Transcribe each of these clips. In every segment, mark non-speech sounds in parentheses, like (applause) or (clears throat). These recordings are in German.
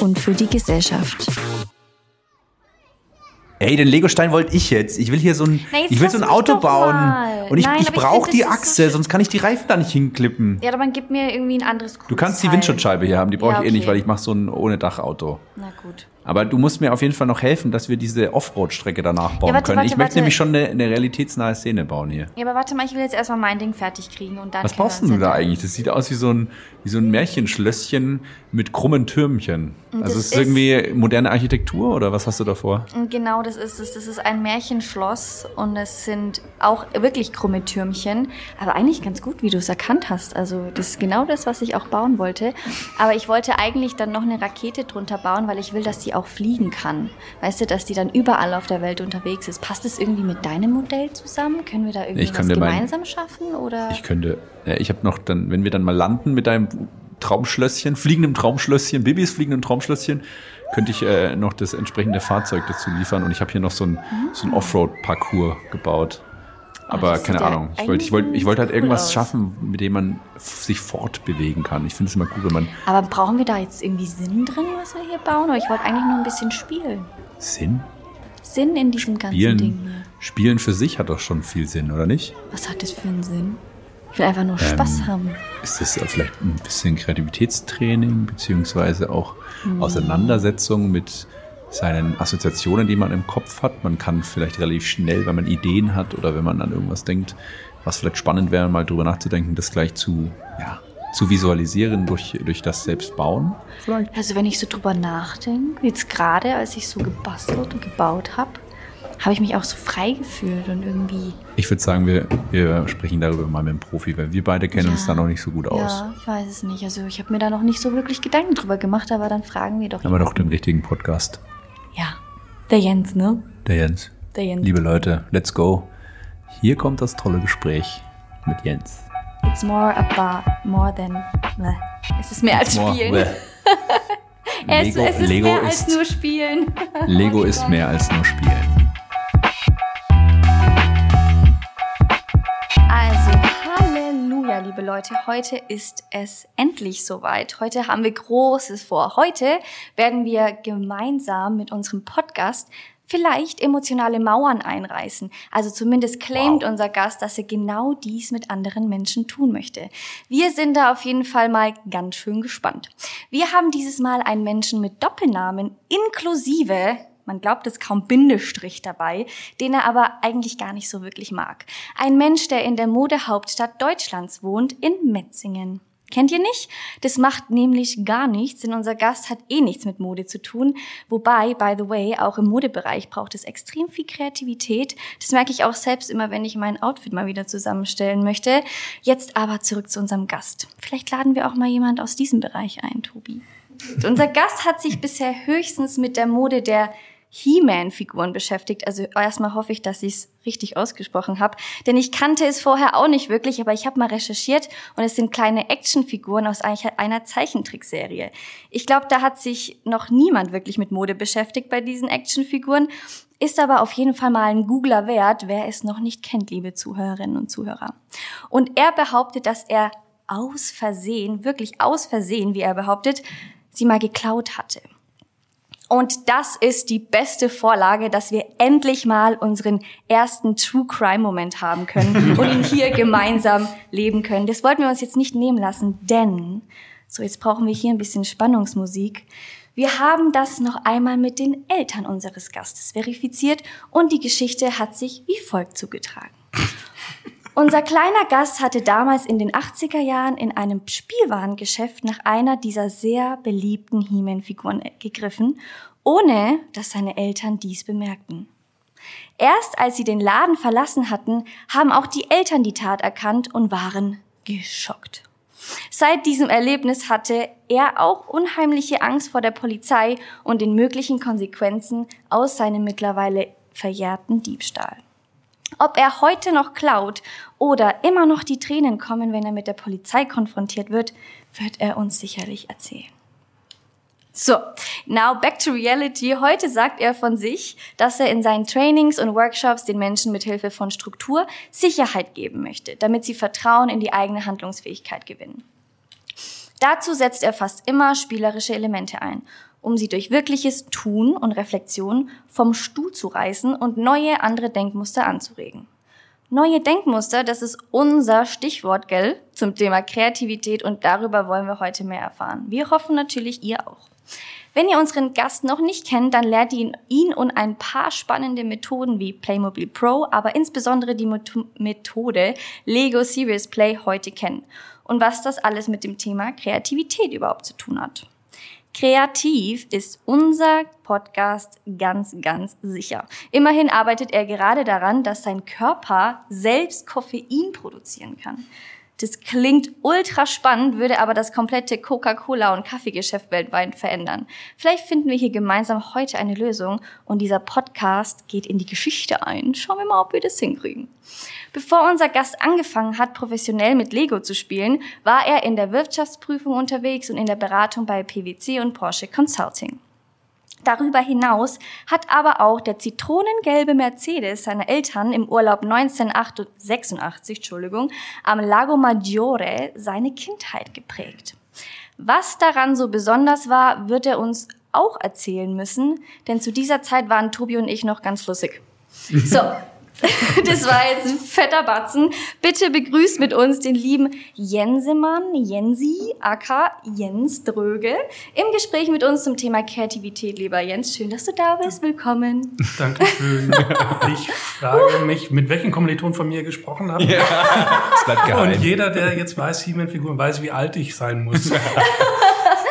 und für die Gesellschaft. Ey, den Legostein wollte ich jetzt. Ich will hier so ein, Na, ich will so ein Auto bauen. mal. Und ich, Nein, ich brauche die so Achse, schön. sonst kann ich die Reifen da nicht hinklippen. Ja, aber dann gib mir irgendwie ein anderes Du kannst die Windschutzscheibe hier haben, die brauche Ja, ich eh nicht, weil ich mache so ein ohne Dachauto. Na gut. Aber du musst mir auf jeden Fall noch helfen, dass wir diese Offroad-Strecke danach bauen Ja, warte, können. warte, ich möchte warte. nämlich schon eine, eine realitätsnahe Szene bauen hier. Ja, aber warte mal, ich will jetzt erstmal mein Ding fertig kriegen und dann Was baust uns du da eigentlich? Das sieht aus wie so ein, wie so ein Märchenschlösschen mit krummen Türmchen. Also das ist es irgendwie moderne Architektur oder was hast du da vor? Und genau das ist es. Das ist ein Märchenschloss und es sind auch wirklich krumme Türmchen. Aber eigentlich ganz gut, wie du es erkannt hast. Also das ist genau das, was ich auch bauen wollte. Aber ich wollte eigentlich dann noch eine Rakete drunter bauen, weil ich will, dass die auch fliegen kann. Weißt du, dass die dann überall auf der Welt unterwegs ist. Passt das irgendwie mit deinem Modell zusammen? Können wir da irgendwie was dir mein- gemeinsam schaffen? Oder? Ich könnte, ja, ich habe noch dann, wenn wir dann mal landen mit deinem Traumschlösschen, fliegendem Traumschlösschen, Bibis fliegendem Traumschlösschen, könnte ich äh, noch das entsprechende Fahrzeug dazu liefern. Und ich habe hier noch so ein, so ein Offroad-Parcours gebaut. Aber das keine Ahnung. Ich wollte, ich wollte, ich wollte halt cool irgendwas aus. schaffen, mit dem man sich fortbewegen kann. Ich finde es immer gut, wenn man Aber brauchen wir da jetzt irgendwie Sinn drin, was wir hier bauen? Oder ich wollte eigentlich nur ein bisschen spielen. Sinn Sinn in diesem ganzen Ding spielen. hier. Spielen für sich hat doch schon viel Sinn, oder nicht? Was hat das für einen Sinn? Ich will einfach nur Ähm, Spaß haben. Ist das vielleicht ein bisschen Kreativitätstraining, beziehungsweise auch Auseinandersetzung mit seinen Assoziationen, die man im Kopf hat? Man kann vielleicht relativ schnell, wenn man Ideen hat oder wenn man an irgendwas denkt, was vielleicht spannend wäre, mal drüber nachzudenken, das gleich zu, ja, zu visualisieren durch, durch das Selbstbauen. Vielleicht. Also wenn ich so drüber nachdenke, jetzt gerade, als ich so gebastelt und gebaut habe, habe ich mich auch so frei gefühlt und irgendwie. Ich würde sagen, wir, wir sprechen darüber mal mit einem Profi, weil wir beide kennen uns Ja. da noch nicht so gut aus. Ja, ich weiß es nicht. Also ich habe mir da noch nicht so wirklich Gedanken drüber gemacht, aber dann fragen wir doch. Haben wir doch den richtigen Podcast. Ja. Der Jens, ne? Der Jens. Der Jens. Liebe Leute, let's go. Hier kommt das tolle Gespräch mit Jens. It's more about more than. Bleh. Es ist mehr als Spielen. Bäh. (laughs) Es, Lego, es ist Lego mehr als ist, nur Spielen. (laughs) Lego ist mehr als nur Spielen. Liebe Leute. Heute ist es endlich soweit. Heute haben wir Großes vor. Heute werden wir gemeinsam mit unserem Podcast vielleicht emotionale Mauern einreißen. Also zumindest claimt Wow. unser Gast, dass er genau dies mit anderen Menschen tun möchte. Wir sind da auf jeden Fall mal ganz schön gespannt. Wir haben dieses Mal einen Menschen mit Doppelnamen inklusive man glaubt es kaum Bindestrich dabei, den er aber eigentlich gar nicht so wirklich mag. Ein Mensch, der in der Modehauptstadt Deutschlands wohnt, in Metzingen. Kennt ihr nicht? Das macht nämlich gar nichts, denn unser Gast hat eh nichts mit Mode zu tun. Wobei, by the way, auch im Modebereich braucht es extrem viel Kreativität. Das merke ich auch selbst immer, wenn ich mein Outfit mal wieder zusammenstellen möchte. Jetzt aber zurück zu unserem Gast. Vielleicht laden wir auch mal jemand aus diesem Bereich ein, Tobi. Unser Gast hat sich bisher höchstens mit der Mode der He-Man-Figuren beschäftigt. Also erstmal hoffe ich, dass ich es richtig ausgesprochen habe. Denn ich kannte es vorher auch nicht wirklich, aber ich habe mal recherchiert und es sind kleine Actionfiguren aus einer Zeichentrickserie. Ich glaube, da hat sich noch niemand wirklich mit Mode beschäftigt bei diesen Actionfiguren. Ist aber auf jeden Fall mal ein Googler wert, wer es noch nicht kennt, liebe Zuhörerinnen und Zuhörer. Und er behauptet, dass er aus Versehen, wirklich aus Versehen, wie er behauptet, sie mal geklaut hatte. Und das ist die beste Vorlage, dass wir endlich mal unseren ersten True Crime Moment haben können (laughs) und ihn hier gemeinsam leben können. Das wollten wir uns jetzt nicht nehmen lassen, denn, so jetzt brauchen wir hier ein bisschen Spannungsmusik. Wir haben das noch einmal mit den Eltern unseres Gastes verifiziert und die Geschichte hat sich wie folgt zugetragen. Unser kleiner Gast hatte damals in den 80er Jahren in einem Spielwarengeschäft nach einer dieser sehr beliebten He-Man-Figuren gegriffen, ohne dass seine Eltern dies bemerkten. Erst als sie den Laden verlassen hatten, haben auch die Eltern die Tat erkannt und waren geschockt. Seit diesem Erlebnis hatte er auch unheimliche Angst vor der Polizei und den möglichen Konsequenzen aus seinem mittlerweile verjährten Diebstahl. Ob er heute noch klaut oder immer noch die Tränen kommen, wenn er mit der Polizei konfrontiert wird, wird er uns sicherlich erzählen. So, now back to reality. Heute sagt er von sich, dass er in seinen Trainings und Workshops den Menschen mit Hilfe von Struktur Sicherheit geben möchte, damit sie Vertrauen in die eigene Handlungsfähigkeit gewinnen. Dazu setzt er fast immer spielerische Elemente ein, um sie durch wirkliches Tun und Reflexion vom Stuhl zu reißen und neue andere Denkmuster anzuregen. Neue Denkmuster, das ist unser Stichwort, gell, zum Thema Kreativität und darüber wollen wir heute mehr erfahren. Wir hoffen natürlich, ihr auch. Wenn ihr unseren Gast noch nicht kennt, dann lernt ihr ihn und ein paar spannende Methoden wie Playmobil Pro, aber insbesondere die Methode Lego Serious Play heute kennen und was das alles mit dem Thema Kreativität überhaupt zu tun hat. Kreativ ist unser Podcast ganz, ganz sicher. Immerhin arbeitet er gerade daran, dass sein Körper selbst Koffein produzieren kann. Das klingt ultra spannend, würde aber das komplette Coca-Cola- und Kaffeegeschäft weltweit verändern. Vielleicht finden wir hier gemeinsam heute eine Lösung und dieser Podcast geht in die Geschichte ein. Schauen wir mal, ob wir das hinkriegen. Bevor unser Gast angefangen hat, professionell mit Lego zu spielen, war er in der Wirtschaftsprüfung unterwegs und in der Beratung bei PwC und Porsche Consulting. Darüber hinaus hat aber auch der zitronengelbe Mercedes seiner Eltern im Urlaub 1986 Entschuldigung, am Lago Maggiore seine Kindheit geprägt. Was daran so besonders war, wird er uns auch erzählen müssen, denn zu dieser Zeit waren Tobi und ich noch ganz lustig. So, (laughs) Das war jetzt ein fetter Batzen. Bitte begrüßt mit uns den lieben Jensemann, Jensi, aka Jens Dröge, im Gespräch mit uns zum Thema Kreativität. Lieber Jens, schön, dass du da bist. Willkommen. (laughs) Dankeschön. Ich frage (laughs) mich, mit welchen Kommilitonen von mir gesprochen haben. Ja, das bleibt geheim. Und jeder, der jetzt weiß, He-Man-Figuren, weiß, wie alt ich sein muss.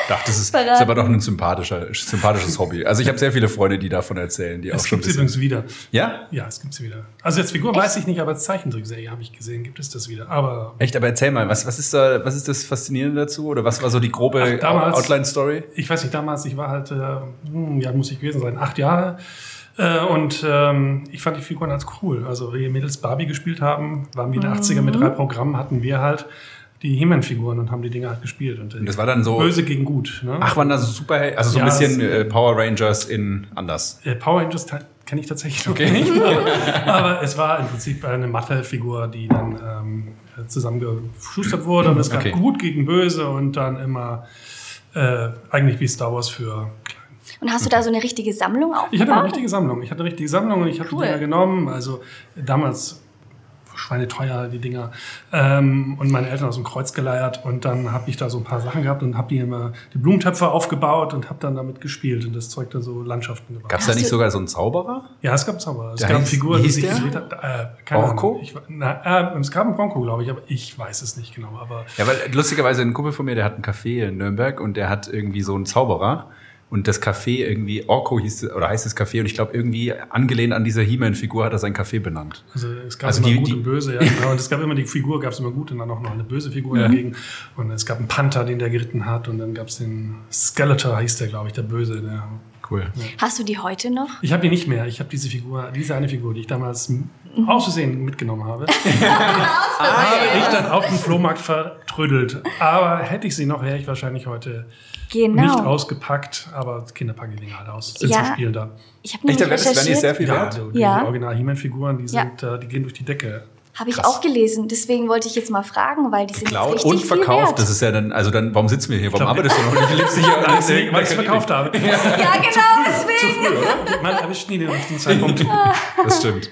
Ach, das ist, ist aber doch ein sympathischer, sympathisches Hobby. Also ich habe sehr viele Freunde, die davon erzählen, die es auch schon. Es gibt übrigens wieder. Ja? Ja, es gibt sie wieder. Also jetzt Figur Echt? weiß ich nicht, aber als Zeichentrickserie habe ich gesehen, gibt es das wieder. Aber Echt, aber erzähl mal, was, was ist da, was ist das Faszinierende dazu? Oder was war so die grobe Outline-Story? Ich weiß nicht, damals, ich war halt, äh, hm, ja, muss ich gewesen sein, acht Jahre. Äh, und ähm, ich fand die Figuren als cool. Also, wie Mädels Barbie gespielt haben, waren wir in den mhm. 80er mit drei Programmen, hatten wir halt die He-Man-Figuren und haben die Dinge halt gespielt. Und, und das war dann so. Böse gegen gut. Ne? Ach, waren das super, also so ja, ein bisschen äh, Power Rangers in anders. Äh, Power Rangers kenne ich tatsächlich noch okay. nicht. (laughs) Aber es war im Prinzip eine Mathe-Figur, die dann ähm, zusammengeschustert wurde. Und es gab okay. gut gegen böse und dann immer äh, eigentlich wie Star Wars für und hast du da so eine richtige Sammlung aufgebaut? Ich hatte eine richtige Sammlung. Ich hatte eine richtige Sammlung und ich habe cool. die Dinger genommen. Also damals schweineteuer, die Dinger. Ähm, und meine Eltern aus dem Kreuz geleiert. Und dann habe ich da so ein paar Sachen gehabt und habe die immer die Blumentöpfe aufgebaut und habe dann damit gespielt und das Zeug dann so Landschaften gemacht. Gab es da nicht sogar so einen Zauberer? Ja, es gab einen Zauberer. Es der gab Figuren, die sich gedreht haben. Äh, Bronco? Ich, na, äh, es gab einen Bronco, glaube ich, aber ich weiß es nicht genau. Aber ja, weil lustigerweise ein Kumpel von mir, der hat ein Café in Nürnberg und der hat irgendwie so einen Zauberer und das Café irgendwie, Orko hieß oder heißt das Café und ich glaube irgendwie angelehnt an dieser He-Man-Figur hat er sein Café benannt. Also es gab also immer die, gut die, und böse, ja (laughs) genau. Und es gab immer die Figur, gab es immer gut und dann auch noch eine böse Figur ja. dagegen. Und es gab einen Panther, den der geritten hat und dann gab es den Skeletor, hieß der, glaube ich, der Böse, der Cool. Ja. Hast du die heute noch? Ich habe die nicht mehr. Ich habe diese Figur, diese eine Figur, die ich damals mhm. aus Versehen mitgenommen habe. (laughs) habe ich dann auf dem Flohmarkt vertrödelt. Aber hätte ich sie noch, wäre ich wahrscheinlich heute Genau. Nicht ausgepackt, aber Kinder packen die Dinger halt aus. Sind ja. zum Spielen da. Ich habe Echt, das ist sehr viel wert. Ja, die, ja. die Original He-Man-Figuren, die, sind, ja. die gehen durch die Decke. Habe ich auch gelesen. Deswegen wollte ich jetzt mal fragen, weil die sind Geklaut richtig und verkauft. Das ist ja dann, also dann, warum sitzen wir hier? Warum arbeitest du noch nicht? (laughs) Du lebst hier deswegen, weil ich es verkauft habe. Ja, (laughs) ja genau, deswegen. Zu früh, oder? Man erwischt nie den richtigen Zeitpunkt. (laughs) das stimmt.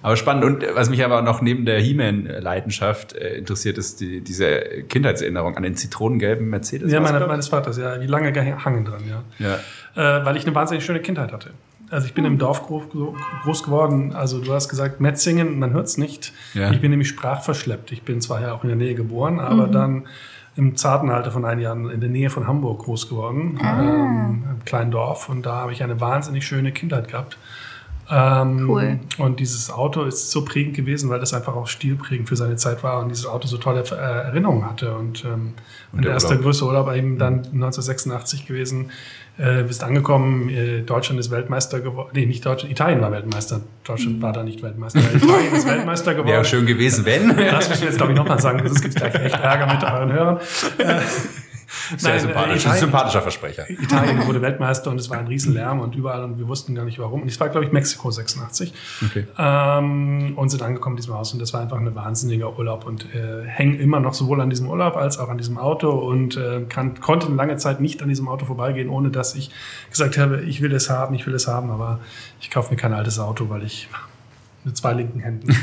Aber spannend. Und was mich aber noch neben der He-Man-Leidenschaft äh, interessiert, ist die, diese Kindheitserinnerung an den zitronengelben Mercedes. Ja, meine, meines Vaters, ja. Wie lange gehangen dran, ja. ja. Äh, weil ich eine wahnsinnig schöne Kindheit hatte. Also ich bin im Dorf groß, groß geworden. Also du hast gesagt, Metzingen, man hört es nicht. Ja. Ich bin nämlich sprachverschleppt. Ich bin zwar ja auch in der Nähe geboren, aber mhm. dann im zarten Alter von einigen Jahren in der Nähe von Hamburg groß geworden, ah. ähm, im kleinen Dorf. Und da habe ich eine wahnsinnig schöne Kindheit gehabt Ähm, cool. Und dieses Auto ist so prägend gewesen, weil das einfach auch stilprägend für seine Zeit war und dieses Auto so tolle äh, Erinnerungen hatte. Und, ähm, und der erste größte Urlaub war eben dann 1986 gewesen. Äh, bist angekommen, äh, Deutschland ist Weltmeister geworden. Nee, nicht Deutschland, Italien war Weltmeister. Deutschland mhm. war da nicht Weltmeister. Italien ist (laughs) Weltmeister geworden. Wäre schön gewesen, wenn. Das muss ich jetzt, glaube ich, nochmal sagen, sonst gibt es gleich echt Ärger mit euren Hörern. Äh, (laughs) sehr Nein, sympathisch. Italien, sympathischer Versprecher. Italien wurde Weltmeister und es war ein Riesenlärm und überall und wir wussten gar nicht warum. Und es war, glaube ich, Mexiko 86. Okay. Ähm, und sind angekommen in diesem Haus und das war einfach ein wahnsinniger Urlaub und äh, hängen immer noch sowohl an diesem Urlaub als auch an diesem Auto und äh, kann, konnte eine lange Zeit nicht an diesem Auto vorbeigehen, ohne dass ich gesagt habe, ich will es haben, ich will es haben, aber ich kaufe mir kein altes Auto, weil ich mit zwei linken Händen.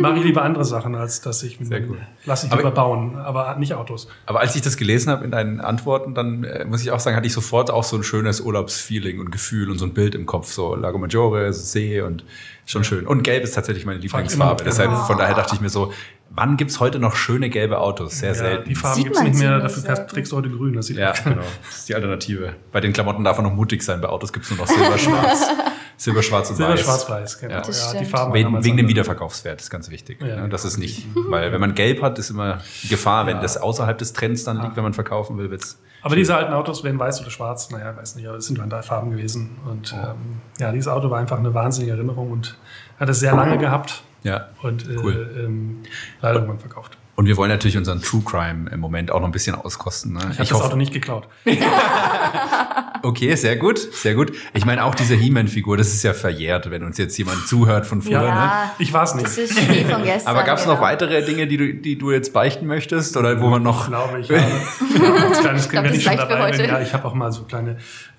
Mache ich lieber andere Sachen, als dass ich mit Sehr cool. lasse ich aber, lieber bauen, aber nicht Autos. Aber als ich das gelesen habe in deinen Antworten, dann äh, muss ich auch sagen, hatte ich sofort auch so ein schönes Urlaubsfeeling und Gefühl und so ein Bild im Kopf, so Lago Maggiore, See und schon ja. schön. Und Gelb ist tatsächlich meine Lieblingsfarbe. Deshalb von daher dachte ich mir so, Wann gibt's heute noch schöne gelbe Autos? Sehr ja, selten. Die Farben gibt's nicht mehr, dafür trägst du heute grün. Das sieht ja, genau. Das ist die Alternative. Bei den Klamotten darf man noch mutig sein, bei Autos gibt's nur noch silberschwarz. (laughs) Silberschwarz und Silber, weiß. Silberschwarz-Weiß, genau. Ja. ja die Farben wegen, wegen dem Wiederverkaufswert, ist ganz wichtig. Ja, ne? Das ist nicht, weil wenn man gelb hat, ist immer die Gefahr, wenn das außerhalb des Trends dann liegt, wenn man verkaufen will, wird's aber diese alten Autos werden weiß oder schwarz, naja, weiß nicht, aber es sind dann drei Farben gewesen. Und oh. ähm, ja, dieses Auto war einfach eine wahnsinnige Erinnerung und hat es sehr lange gehabt. Ja. Und äh, cool. ähm, leider irgendwann verkauft. Und wir wollen natürlich unseren True Crime im Moment auch noch ein bisschen auskosten. Ne? Ich habe das Auto nicht geklaut. (laughs) okay, sehr gut, sehr gut. Ich meine auch diese He-Man-Figur, das ist ja verjährt, wenn uns jetzt jemand zuhört von früher. Ja, ne? Ich war es nicht. Das ist Schnee von gestern. Aber gab es noch weitere Dinge, die du, die du jetzt beichten möchtest oder wo man noch? Ich glaube, ich habe als kleines (laughs) Kind, wenn ich schon dabei bin, ja, ich habe auch mal so kleine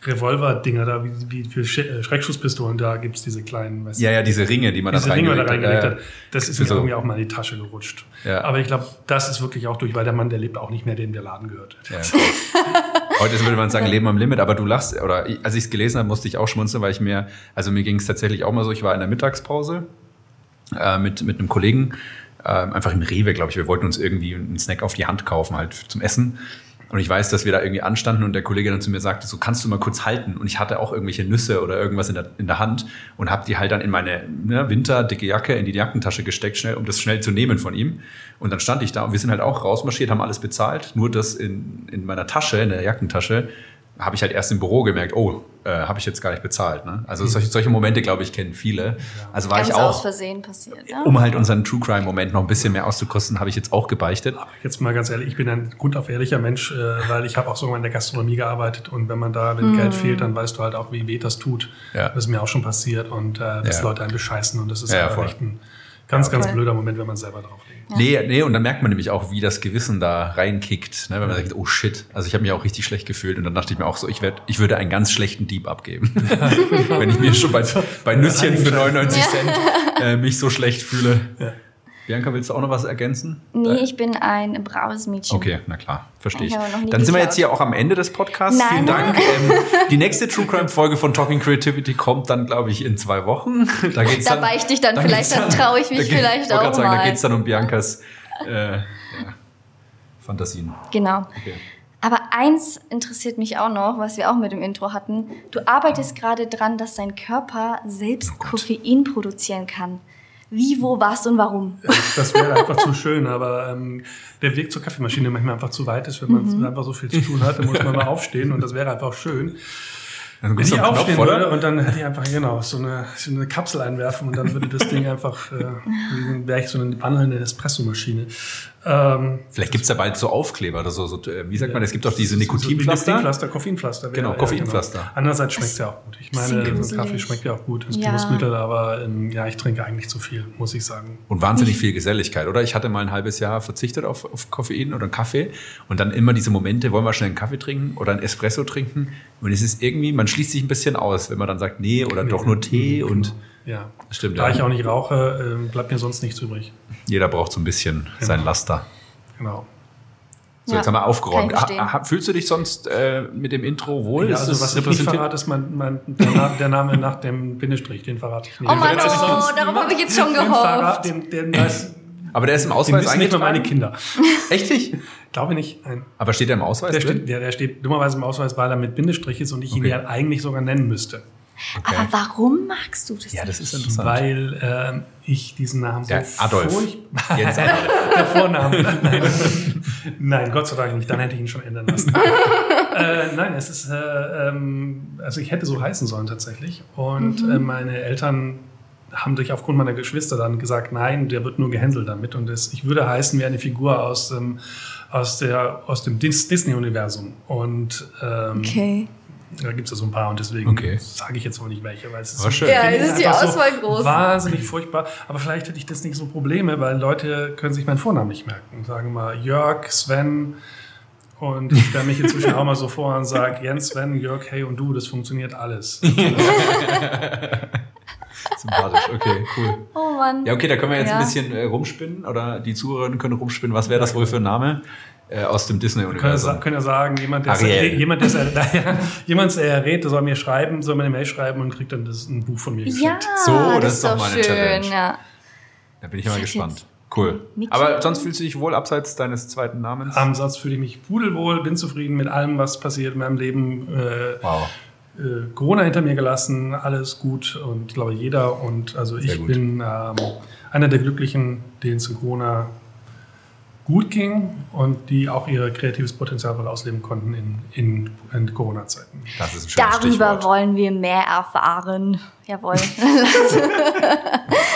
Revolver-Dinger da, wie, wie für äh, Schreckschusspistolen, da gibt's diese kleinen, weißt Ja, ja, diese Ringe, die man diese da reingelegt, Ringe, da reingelegt hat. Das ist mir so. irgendwie auch mal in die Tasche gerutscht. Ja. Aber ich glaube, das ist wirklich auch durch, weil der Mann, der lebt auch nicht mehr, dem der Laden gehört. Ja. (laughs) Heute würde man sagen, Leben am Limit, aber du lachst, oder als ich es gelesen habe, musste ich auch schmunzeln, weil ich mir, also mir ging es tatsächlich auch mal so, ich war in der Mittagspause äh, mit, mit einem Kollegen, äh, einfach im Rewe, glaube ich, wir wollten uns irgendwie einen Snack auf die Hand kaufen, halt zum Essen. Und ich weiß, dass wir da irgendwie anstanden und der Kollege dann zu mir sagte, so kannst du mal kurz halten. Und ich hatte auch irgendwelche Nüsse oder irgendwas in der, in der Hand und habe die halt dann in meine ne, winterdicke Jacke in die Jackentasche gesteckt, schnell, um das schnell zu nehmen von ihm. Und dann stand ich da und wir sind halt auch rausmarschiert, haben alles bezahlt. Nur das in, in meiner Tasche, in der Jackentasche, habe ich halt erst im Büro gemerkt, oh, äh, habe ich jetzt gar nicht bezahlt. Ne? Also mhm. solche, solche Momente, glaube ich, kennen viele. Also war Ganz ich auch, aus Versehen passiert. Ja? Um halt unseren True Crime Moment noch ein bisschen mehr auszukosten, habe ich jetzt auch gebeichtet. Aber jetzt mal ganz ehrlich, ich bin ein grundauf ehrlicher Mensch, äh, weil ich habe auch so in der Gastronomie gearbeitet und wenn man da, wenn mhm. Geld fehlt, dann weißt du halt auch, wie weh das tut. Ja. Das ist mir auch schon passiert und äh, dass ja. Leute einen bescheißen und das ist ja, echt ein ganz, ganz blöder Moment, wenn man selber drauf. Ja. Nee, nee, und dann merkt man nämlich auch, wie das Gewissen da reinkickt, ne, wenn man sagt, oh shit, also ich habe mich auch richtig schlecht gefühlt und dann dachte ich mir auch so, ich, werd, ich würde einen ganz schlechten Dieb abgeben, (laughs) wenn ich mir schon bei, bei Nüsschen für 99 Cent äh, mich so schlecht fühle. Ja. Bianca, willst du auch noch was ergänzen? Nee, ich bin ein braves Mädchen. Okay, na klar, verstehe ich. ich. Dann geklaut. sind wir jetzt hier auch am Ende des Podcasts. Nein. Vielen Dank. (laughs) ähm, die nächste True Crime Folge von Talking Creativity kommt dann, glaube ich, in zwei Wochen. Da geht's dann. Da beichte ich dann, dann vielleicht, dann, dann traue ich mich vielleicht auch sagen, mal. Da geht es dann um Biancas äh, ja, Fantasien. Genau. Okay. Aber eins interessiert mich auch noch, was wir auch mit dem Intro hatten. Du arbeitest gerade dran, dass dein Körper selbst oh Koffein produzieren kann. Wie, wo, was und warum? Das wäre einfach zu schön, aber ähm, der Weg zur Kaffeemaschine manchmal einfach zu weit ist, wenn man mhm. einfach so viel zu tun hat, dann muss man mal aufstehen und das wäre einfach schön. Wenn ich aufstehen Knopf, würde und dann hätte ich einfach genau so eine, so eine Kapsel einwerfen und dann würde das Ding einfach, äh, wäre ich so eine wandelnde Espressomaschine. Ähm, Vielleicht gibt's da bald so Aufkleber oder so, so äh, wie sagt man, es gibt doch diese Nikotinpflaster. Nikotinpflaster, Koffeinpflaster. Genau, Koffeinpflaster. Ja, genau. Andererseits schmeckt ja auch gut. Ich meine, so Kaffee schmeckt ja auch gut, das ja. Genussmittel, aber ähm, ja, ich trinke eigentlich zu viel, muss ich sagen. Und wahnsinnig viel Geselligkeit, oder? Ich hatte mal ein halbes Jahr verzichtet auf, auf Koffein oder einen Kaffee und dann immer diese Momente, wollen wir schnell einen Kaffee trinken oder einen Espresso trinken und es ist irgendwie, man schließt sich ein bisschen aus, wenn man dann sagt, nee, oder nee, doch nur Tee genau. und ja, stimmt. Da ja. ich auch nicht rauche, äh, bleibt mir sonst nichts übrig. Jeder braucht so ein bisschen genau. sein Laster. Genau. So, ja, jetzt haben wir aufgeräumt. Ha, fühlst du dich sonst äh, mit dem Intro wohl? Ja, also ist was ich nicht verrate, ist mein, mein, der, Name, der Name nach dem Bindestrich, den verrate ich nicht. Oh Mann, oh, darauf habe ich jetzt schon gehofft. Verrat, den, den, das, Aber der ist im Ausweis eigentlich nicht nur meine Kinder. Echt nicht? Glaube nicht. Nein. Aber steht der im Ausweis der drin? Steht, der, der steht dummerweise im Ausweis, weil er mit Bindestrich ist und ich okay. ihn ja eigentlich sogar nennen müsste. Okay. Aber warum magst du das? Ja, das ist interessant. Weil äh, ich diesen Namen der so Adolf. furchtbar. Jens Adolf. (laughs) der Vorname. Nein. nein, Gott sei Dank nicht. Dann hätte ich ihn schon ändern lassen. (laughs) äh, nein, es ist, äh, ähm, also ich hätte so heißen sollen tatsächlich. Und mhm. äh, meine Eltern haben sich aufgrund meiner Geschwister dann gesagt, nein, der wird nur gehänselt damit. Und das, ich würde heißen wie eine Figur aus, ähm, aus, der, aus dem Disney-Universum. Und ähm, okay. Da gibt es ja so ein paar und deswegen okay. sage ich jetzt auch nicht welche, weil es ist, schön. Ja, es ist die Auswahl so groß. Wahnsinnig furchtbar. Aber vielleicht hätte ich das nicht so Probleme, weil Leute können sich meinen Vornamen nicht merken. Sagen mal Jörg, Sven. Und ich stelle mich inzwischen auch mal so vor und sage, Jens, Sven, Jörg, hey und du, das funktioniert alles. (laughs) Sympathisch, okay, cool. Oh Mann. Ja, okay, da können wir jetzt ja. ein bisschen äh, rumspinnen oder die Zuhörer können rumspinnen. Was wäre das wohl für ein Name? Äh, aus dem Disney-Universum. Können, können ja sagen, jemand, der jemand, der (laughs) jemand, der errät, der soll mir schreiben, soll mir eine Mail schreiben und kriegt dann das, ein Buch von mir geschickt. Ja, so, das, das ist doch mal eine schön, Challenge. Ja. Da bin ich mal gespannt. Cool. Aber sonst fühlst du dich wohl abseits deines zweiten Namens? Am Satz fühle ich mich pudelwohl, bin zufrieden mit allem, was passiert in meinem Leben. Äh, wow. Äh, Corona hinter mir gelassen, alles gut und ich glaube jeder und also Sehr ich gut. bin ähm, einer der Glücklichen, denen es Corona gut ging und die auch ihr kreatives Potenzial voll ausleben konnten in, in, in Corona-Zeiten. Das ist ein schönes Darüber Stichwort. wollen wir mehr erfahren. Jawohl. (laughs)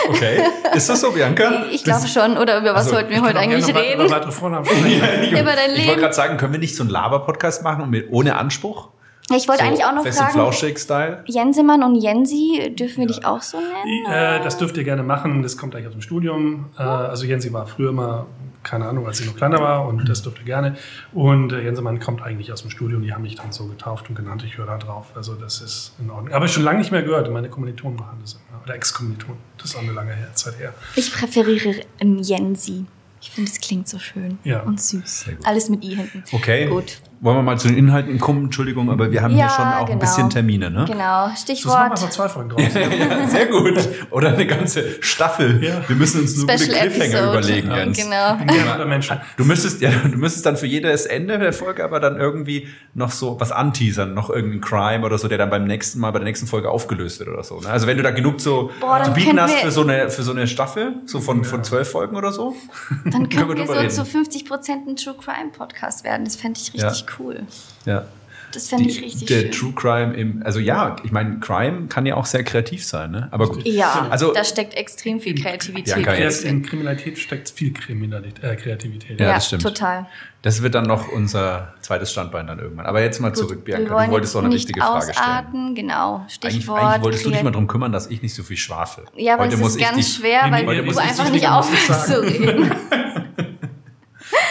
okay. Ist das so, Bianca? Ich glaube schon. Oder über was Also, wollten wir heute eigentlich reden? Über sprechen. (laughs) Über dein Ich wollte Leben. gerade sagen, können wir nicht so einen Laber-Podcast machen und mit, ohne Anspruch? Ich wollte so eigentlich auch noch Fest fragen, Flauschig-Style? Jensemann und Jensi, dürfen wir dich auch so nennen? Äh, das dürft ihr gerne machen. Das kommt eigentlich aus dem Studium. Äh, also Jensi war früher mal, keine Ahnung, als sie noch kleiner war und das dürft ihr gerne. Und äh, Jensemann kommt eigentlich aus dem Studium. Die haben mich dann so getauft und genannt. Ich höre da drauf. Also das ist in Ordnung. Aber schon lange nicht mehr gehört. Meine Kommilitonen machen das immer. Oder Ex-Kommilitonen. Das ist auch eine lange her, Zeit her. Ich präferiere ein Jensi. Ich finde, es klingt so schön Ja. und süß. Alles mit I hinten. Okay. Gut. Wollen wir mal zu den Inhalten kommen? Entschuldigung, aber wir haben Ja, hier schon auch ein genau. bisschen Termine, ne? Genau. Das machen wir Stichwort einfach zwei Folgen draus. (laughs) Ja, sehr gut. Oder eine ganze Staffel. Ja. Wir müssen uns nur gute Special Cliffhanger Episode. überlegen, Jens. Genau. Ich bin gerne Menschen. Du müsstest, ja, du müsstest dann für jedes Ende der Folge aber dann irgendwie noch so was anteasern, noch irgendeinen Crime oder so, der dann beim nächsten Mal, bei der nächsten Folge aufgelöst wird oder so. Ne? Also wenn du da genug so Boah, zu bieten hast wir- für so eine, für so eine Staffel, so von, von zwölf Folgen oder so, Dann (laughs) können wir drüber so reden. zu 50 Prozent ein True Crime Podcast werden. Das fände ich richtig cool. ja. Das fände ich richtig der schön. True Crime im, also ja, ich meine, Crime kann ja auch sehr kreativ sein, ne? Aber gut. ja, Also- da steckt extrem viel Kreativität Bianca, drin. jetzt- In Kriminalität steckt viel Kriminalität, äh, Kreativität. Ja, Ja, das stimmt. total. Das wird dann noch unser zweites Standbein dann irgendwann. Aber jetzt mal Gut, zurück, Bianca. Du wolltest doch eine nicht wichtige Frage stellen. ausarten, genau. Eigentlich, Stichwort. eigentlich wolltest du dich mal darum kümmern, dass ich nicht so viel schwafel. Ja, aber Heute es ist ganz dich- schwer, weil du einfach nicht aufhörst zu reden. (laughs)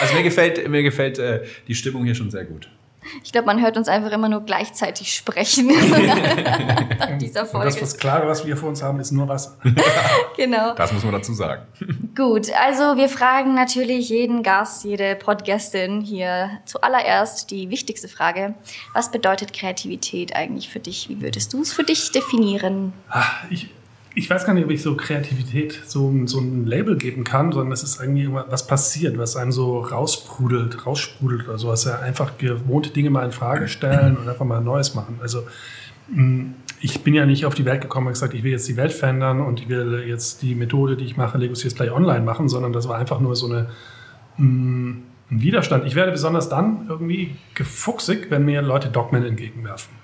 Also mir gefällt, mir gefällt äh, die Stimmung hier schon sehr gut. Ich glaube, man hört uns einfach immer nur gleichzeitig sprechen. (laughs) Nach dieser Und das, Folge. was Klare, was wir vor uns haben, ist nur Wasser. (laughs) Genau. Das muss man dazu sagen. (laughs) Gut, also wir fragen natürlich jeden Gast, jede Podgästin hier zuallererst die wichtigste Frage. Was bedeutet Kreativität eigentlich für dich? Wie würdest du es für dich definieren? Ah, Ich, ich weiß gar nicht, ob ich so Kreativität so, so ein Label geben kann, sondern es ist irgendwie immer was passiert, was einem so raussprudelt, raussprudelt oder sowas. Ja, einfach gewohnte Dinge mal in Frage stellen und einfach mal Neues machen. Also mh, ich bin ja nicht auf die Welt gekommen und gesagt, ich will jetzt die Welt verändern und ich will jetzt die Methode, die ich mache, Lego Serious Play online machen, sondern das war einfach nur so eine mh, ein Widerstand. Ich werde besonders dann irgendwie gefuchsig, wenn mir Leute Dogmen entgegenwerfen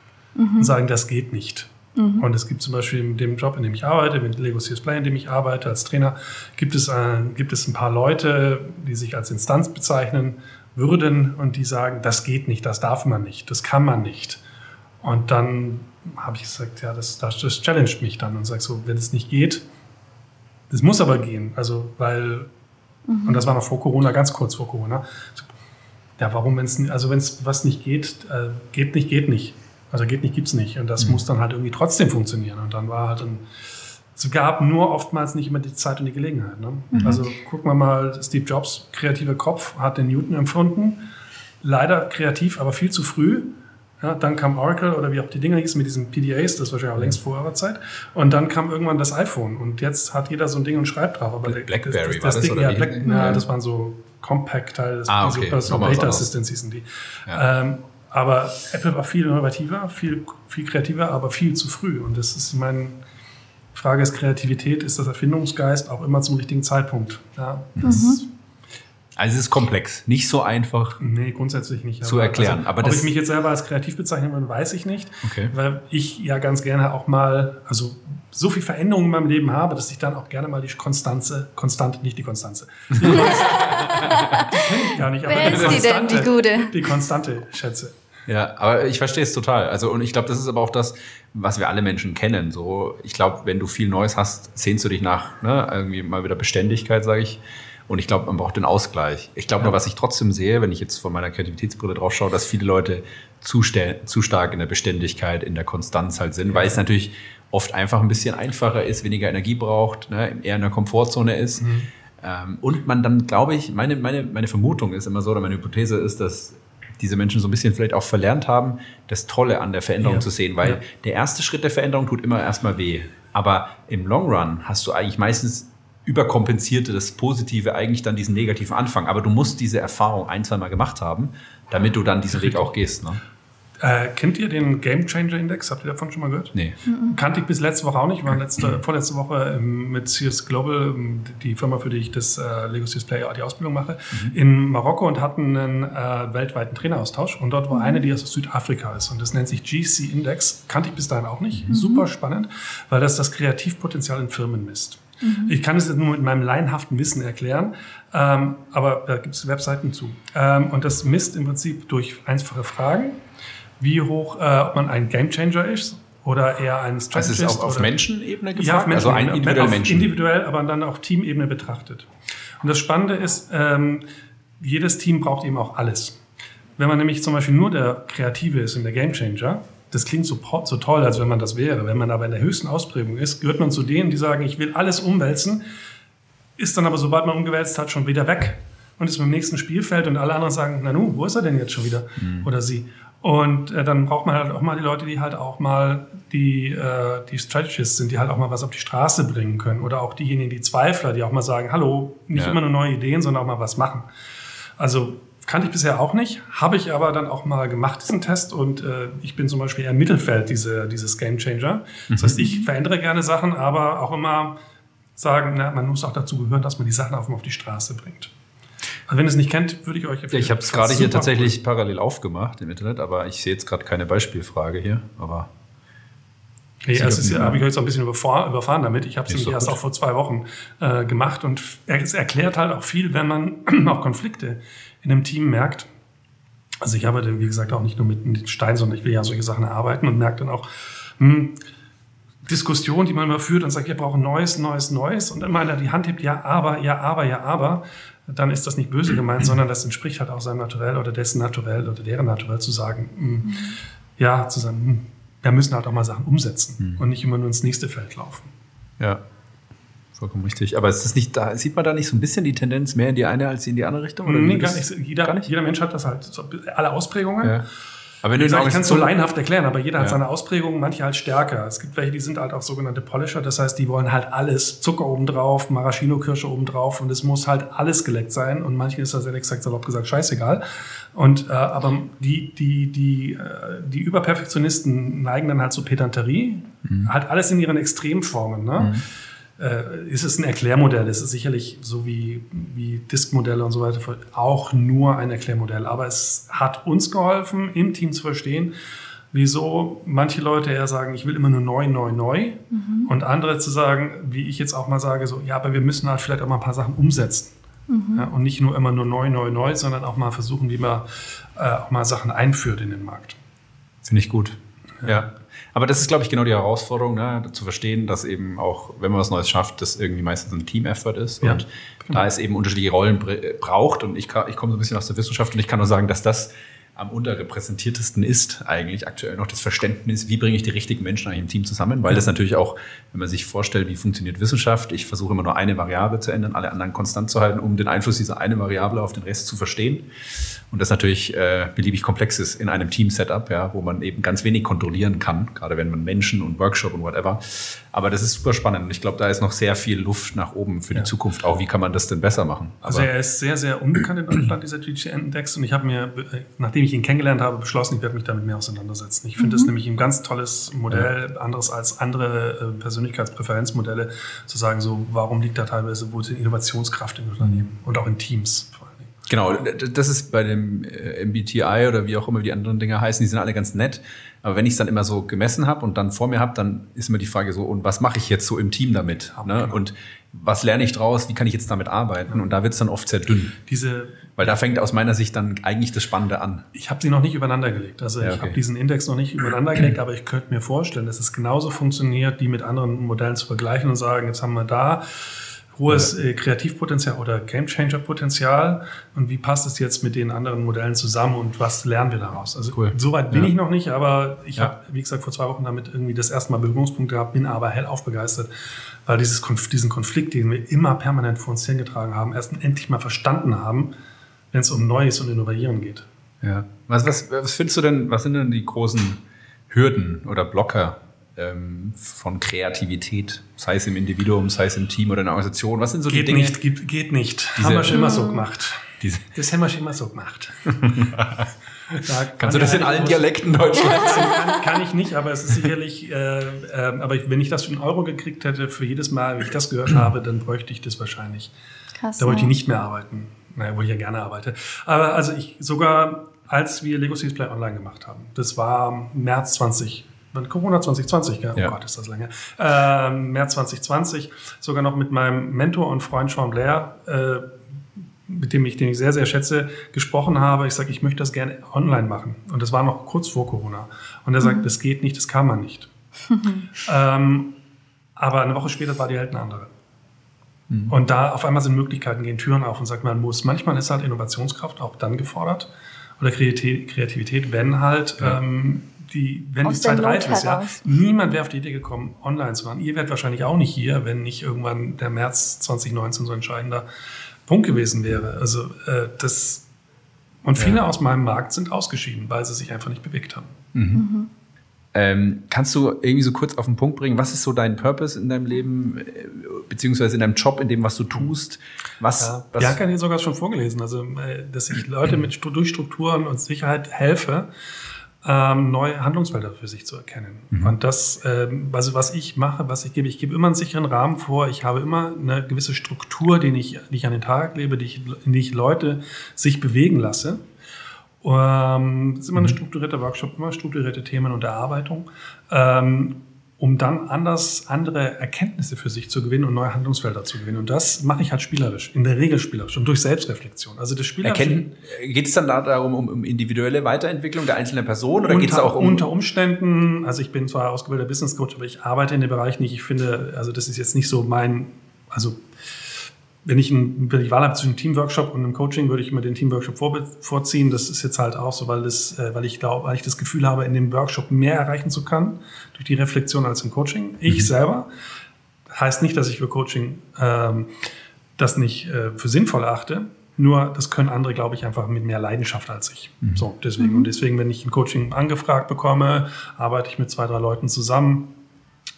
und sagen, das geht nicht. Und es gibt zum Beispiel in dem Job, in dem ich arbeite, mit Lego Serious Play, in dem ich arbeite als Trainer, gibt es, ein, gibt es ein paar Leute, die sich als Instanz bezeichnen würden und die sagen, das geht nicht, das darf man nicht, das kann man nicht. Und dann habe ich gesagt, ja, das, das, das challenged mich dann und sage so, wenn es nicht geht, das muss aber gehen. Also, weil, und das war noch vor Corona, ganz kurz vor Corona. Ja, warum, wenn es, also wenn es was nicht geht, äh, geht nicht, geht nicht. Also geht nicht, gibt's nicht. Und das muss dann halt irgendwie trotzdem funktionieren. Und dann war halt ein, es gab nur oftmals nicht immer die Zeit und die Gelegenheit. Ne? Also gucken wir mal, Steve Jobs, kreativer Kopf, hat den Newton empfunden. Leider kreativ, aber viel zu früh. Ja, dann kam Oracle oder wie auch die Dinger hießen mit diesen PDAs, das war ja auch längst vor eurer Zeit. Und dann kam irgendwann das iPhone. Und jetzt hat jeder so ein Ding und schreibt drauf. Aber der- Blackberry das, war das, das, Ding, oder ja? Black, ja, das waren so Compact-Teile, das Ah, waren so okay. Personal Data. Assistants hießen die. Ja. Ähm, aber Apple war viel innovativer, viel, viel kreativer, aber viel zu früh. Und das ist meine Frage ist Kreativität, ist das Erfindungsgeist auch immer zum richtigen Zeitpunkt. Ja, mhm. Also es ist komplex, nicht so einfach nee, grundsätzlich nicht, zu erklären. Also, aber ob ich mich jetzt selber als kreativ bezeichnen würde, weiß ich nicht. Okay. Weil ich ja ganz gerne auch mal, also so viel Veränderung in meinem Leben habe, dass ich dann auch gerne mal die Konstanze, Konstante, nicht die Konstanze. (laughs) Die, die kenne ich gar nicht, aber Wer die ist Konstante, die denn, die gute? Die Konstante schätze. Ja, aber ich verstehe es total. Also, und ich glaube, das ist aber auch das, was wir alle Menschen kennen. So, ich glaube, wenn du viel Neues hast, sehnst du dich nach ne, irgendwie mal wieder Beständigkeit, sage ich. Und ich glaube, man braucht den Ausgleich. Ich glaube ja. nur, was ich trotzdem sehe, wenn ich jetzt von meiner Kreativitätsbrille drauf schaue, dass viele Leute zu, zu stark in der Beständigkeit, in der Konstanz halt sind, ja. weil es natürlich oft einfach ein bisschen einfacher ist, weniger Energie braucht, ne, eher in der Komfortzone ist. Mhm. Ähm, und man dann, glaube ich, meine, meine, meine Vermutung ist immer so, oder meine Hypothese ist, dass diese Menschen so ein bisschen vielleicht auch verlernt haben, das Tolle an der Veränderung ja. zu sehen, weil ja. der erste Schritt der Veränderung tut immer erstmal weh. Aber im Long Run hast du eigentlich meistens überkompensierte das Positive eigentlich dann diesen negativen Anfang. Aber du musst diese Erfahrung ein, zwei Mal gemacht haben, damit du dann diesen Weg auch gehst. Ne? Äh, kennt ihr den Game Changer Index? Habt ihr davon schon mal gehört? Nee. Mhm. Kannte ich bis letzte Woche auch nicht. Wir waren (laughs) letzte, vorletzte Woche mit CS Global, die Firma, für die ich das äh, Lego CS Player die Ausbildung mache, mhm. in Marokko und hatten einen äh, weltweiten Traineraustausch. Und dort war mhm. eine, die aus Südafrika ist. Und das nennt sich GC Index. Kannte ich bis dahin auch nicht. Mhm. Super spannend, weil das das Kreativpotenzial in Firmen misst. Mhm. Ich kann es jetzt nur mit meinem laienhaften Wissen erklären, ähm, aber da gibt es Webseiten zu. Ähm, und das misst im Prinzip durch einfache Fragen, wie hoch, äh, ob man ein Gamechanger ist oder eher ein Strategist. Das ist auf, auf Menschenebene gefragt? Ja, auf Menschen, also ein individuell, Menschen. individuell, aber dann auf Teamebene betrachtet. Und das Spannende ist, ähm, jedes Team braucht eben auch alles. Wenn man nämlich zum Beispiel nur der Kreative ist und der Gamechanger, das klingt so, so toll, als wenn man das wäre. Wenn man aber in der höchsten Ausprägung ist, gehört man zu denen, die sagen, ich will alles umwälzen, ist dann aber, sobald man umgewälzt hat, schon wieder weg und ist beim nächsten Spielfeld und alle anderen sagen, na nu, wo ist er denn jetzt schon wieder? Mhm. Oder sie. Und äh, dann braucht man halt auch mal die Leute, die halt auch mal die, äh, die Strategists sind, die halt auch mal was auf die Straße bringen können. Oder auch diejenigen, die Zweifler, die auch mal sagen, hallo, nicht ja. immer nur neue Ideen, sondern auch mal was machen. Also Kannte ich bisher auch nicht, habe ich aber dann auch mal gemacht, diesen Test. Und äh, ich bin zum Beispiel eher im Mittelfeld, diese, dieses Game Changer. Das heißt, ich verändere gerne Sachen, aber auch immer sagen, na, man muss auch dazu gehören, dass man die Sachen auf, auf die Straße bringt. Also wenn ihr es nicht kennt, würde ich euch empfehlen. Ich habe es gerade hier tatsächlich cool. parallel aufgemacht im Internet, aber ich sehe jetzt gerade keine Beispielfrage hier. Aber Nee, das ist, habe ich euch jetzt ein bisschen überfahren, damit. Ich habe es nämlich erst auch vor zwei Wochen äh, gemacht und es erklärt halt auch viel, wenn man (clears throat) auch Konflikte in einem Team merkt, also ich arbeite, wie gesagt, auch nicht nur mit Stein, sondern ich will ja solche Sachen erarbeiten und merke dann auch, hm, Diskussion, die man immer führt und sagt, wir brauchen Neues, Neues, Neues und immer einer die Hand hebt, ja, aber, ja, aber, ja, aber, dann ist das nicht böse gemeint, (clears throat) sondern das entspricht halt auch seinem Naturell oder dessen Naturell oder deren Naturell zu sagen, hm, ja, zu sagen, hm, wir müssen halt auch mal Sachen umsetzen mhm. und nicht immer nur ins nächste Feld laufen. Ja, Vollkommen richtig. Aber ist das nicht, da sieht man da nicht so ein bisschen die Tendenz mehr in die eine als in die andere Richtung? Oder nee, gar nicht. Jeder, gar nicht. Jeder Mensch hat das halt, alle Ausprägungen. Ja. Aber wenn du ich kann es so laienhaft erklären, aber jeder ja. hat seine Ausprägungen, manche halt stärker. Es gibt welche, die sind halt auch sogenannte Polisher, das heißt, die wollen halt alles, Zucker obendrauf, Maraschino-Kirsche obendrauf und es muss halt alles geleckt sein und manchen ist das ehrlich gesagt salopp gesagt scheißegal. Und äh, aber die, die, die, äh, die Überperfektionisten neigen dann halt zu Pedanterie, mhm. halt alles in ihren Extremformen. Ne? Mhm äh, ist es ein Erklärmodell. Es ist sicherlich so wie, wie Disk-Modelle und so weiter auch nur ein Erklärmodell. Aber es hat uns geholfen, im Team zu verstehen, wieso manche Leute eher sagen, ich will immer nur neu, neu, neu. Mhm. Und andere zu sagen, wie ich jetzt auch mal sage, so, ja, aber wir müssen halt vielleicht auch mal ein paar Sachen umsetzen. Mhm. Ja, und nicht nur immer nur neu, neu, neu, sondern auch mal versuchen, wie man äh, auch mal Sachen einführt in den Markt. Finde ich gut. ja. ja. Aber das ist, glaube ich, genau die Herausforderung, ne? zu verstehen, dass eben auch, wenn man was Neues schafft, das irgendwie meistens ein Team-Effort ist. Ja. Und genau. da es eben unterschiedliche Rollen braucht. Und ich, ich komme so ein bisschen aus der Wissenschaft und ich kann nur sagen, dass das am unterrepräsentiertesten ist eigentlich aktuell noch das Verständnis, wie bringe ich die richtigen Menschen eigentlich im Team zusammen, weil das natürlich auch, wenn man sich vorstellt, wie funktioniert Wissenschaft, ich versuche immer nur eine Variable zu ändern, alle anderen konstant zu halten, um den Einfluss dieser eine Variable auf den Rest zu verstehen. Und das natürlich äh, beliebig komplex ist in einem Team-Setup, ja, wo man eben ganz wenig kontrollieren kann, gerade wenn man Menschen und Workshop und whatever. Aber das ist super spannend und ich glaube, da ist noch sehr viel Luft nach oben für die Zukunft auch. Wie kann man das denn besser machen? Also er ist sehr, sehr unbekannt in Deutschland, dieser GGN-Index. Und ich habe mir, äh, nachdem ich ihn kennengelernt habe, beschlossen, ich werde mich damit mehr auseinandersetzen. Ich finde mhm. das nämlich ein ganz tolles Modell, ja. anderes als andere äh, Persönlichkeitspräferenzmodelle, zu sagen, so, warum liegt da teilweise wo die Innovationskraft im Unternehmen und auch in Teams. Genau, das ist bei dem äh, MBTI oder wie auch immer die anderen Dinge heißen, die sind alle ganz nett. Aber wenn ich es dann immer so gemessen habe und dann vor mir habe, dann ist immer die Frage so, und was mache ich jetzt so im Team damit? Ja, ne? genau. Und was lerne ich draus? Wie kann ich jetzt damit arbeiten? Und da wird es dann oft sehr dünn. Diese, Weil da fängt aus meiner Sicht dann eigentlich das Spannende an. Ich habe sie noch nicht übereinander gelegt. Also ja, okay. ich habe diesen Index noch nicht übereinander gelegt, aber ich könnte mir vorstellen, dass es genauso funktioniert, die mit anderen Modellen zu vergleichen und sagen, jetzt haben wir da hohes äh, Kreativpotenzial oder Gamechanger-Potenzial und wie passt es jetzt mit den anderen Modellen zusammen und was lernen wir daraus? Also cool. soweit bin ja. ich noch nicht, aber ich ja. habe, wie gesagt, vor zwei Wochen damit irgendwie das erste Mal Berührungspunkte gehabt, bin aber hellauf begeistert, weil dieses Konf diesen Konflikt, den wir immer permanent vor uns hingetragen haben, erst endlich mal verstanden haben, wenn es um Neues und Innovieren geht. Ja. Was, was, was findest du denn, was sind denn die großen Hürden oder Blocker ähm, von Kreativität, sei es im Individuum, sei es im Team oder in der Organisation? Was sind so geht die Dinge? Nicht, geht, geht nicht. Diese, haben wir schon immer so gemacht. Diese, das haben wir schon immer so gemacht. (laughs) Kannst du das in allen Dialekten Deutschlands? (laughs) kann, kann, ich nicht, aber es ist sicherlich, äh, äh, aber wenn ich das für einen Euro gekriegt hätte, für jedes Mal, wenn ich das gehört (clears throat) habe, dann bräuchte ich das wahrscheinlich. Krass, da wollte ich nicht mehr arbeiten. Naja, wo ich ja gerne arbeite. Aber also ich sogar, als wir Lego Cities Play Online gemacht haben, das war März 20 Corona 2020, gell? oh ja. Gott, ist das lange. Äh, März 2020, sogar noch mit meinem Mentor und Freund Sean Blair, äh, mit dem ich, den ich sehr, sehr schätze, gesprochen habe. Ich sage, ich möchte das gerne online machen. Und das war noch kurz vor Corona. Und er sagt, mhm. das geht nicht, das kann man nicht. (laughs) ähm, aber eine Woche später war die Welt eine andere. Mhm. Und da auf einmal sind Möglichkeiten, gehen Türen auf und sagt, man muss. Manchmal ist halt Innovationskraft auch dann gefordert oder Kreativität, wenn halt ja. ähm, die, wenn Aus die Zeit reif ist, ja, niemand wäre auf die Idee gekommen, online zu machen. Ihr werdet wahrscheinlich auch nicht hier, wenn nicht irgendwann der März 2019 so ein entscheidender Punkt gewesen wäre. Also äh, das und viele ja. aus meinem Markt sind ausgeschieden, weil sie sich einfach nicht bewegt haben. Mhm. Mhm. Ähm, kannst du irgendwie so kurz auf den Punkt bringen, was ist so dein Purpose in deinem Leben, äh, beziehungsweise in deinem Job, in dem, was du tust? Was, ja, was Bianca hat hier sogar schon vorgelesen, also äh, dass ich Leute mit durch Strukturen und Sicherheit helfe, ähm, neue Handlungsfelder für sich zu erkennen. Mhm. Und das, ähm, also was ich mache, was ich gebe, ich gebe immer einen sicheren Rahmen vor. Ich habe immer eine gewisse Struktur, die ich, die ich an den Tag lebe, die ich, in die ich Leute sich bewegen lasse. Ähm, es ist immer eine mhm. strukturierte Workshop, immer strukturierte Themen und Erarbeitung. Ähm, um dann anders andere Erkenntnisse für sich zu gewinnen und neue Handlungsfelder zu gewinnen. Und das mache ich halt spielerisch, in der Regel spielerisch und durch Selbstreflexion. Also das Spielerische. Geht es dann darum, um, um individuelle Weiterentwicklung der einzelnen Person oder geht es auch um unter Umständen? Also ich bin zwar ausgebildeter Business Coach, aber ich arbeite in dem Bereich nicht. Ich finde, also das ist jetzt nicht so mein, also wenn ich, ein, wenn ich Wahl habe zwischen einem Teamworkshop und einem Coaching, würde ich immer den Teamworkshop vor, vorziehen. Das ist jetzt halt auch so, weil, das, äh, weil, ich glaube, weil ich das Gefühl habe, in dem Workshop mehr erreichen zu können durch die Reflexion als im Coaching. Ich mhm. selber heißt nicht, dass ich für Coaching ähm, das nicht äh, für sinnvoll achte. Nur das können andere, glaube ich, einfach mit mehr Leidenschaft als ich. Mhm. So, deswegen. Mhm. Und deswegen, wenn ich ein Coaching angefragt bekomme, arbeite ich mit zwei, drei Leuten zusammen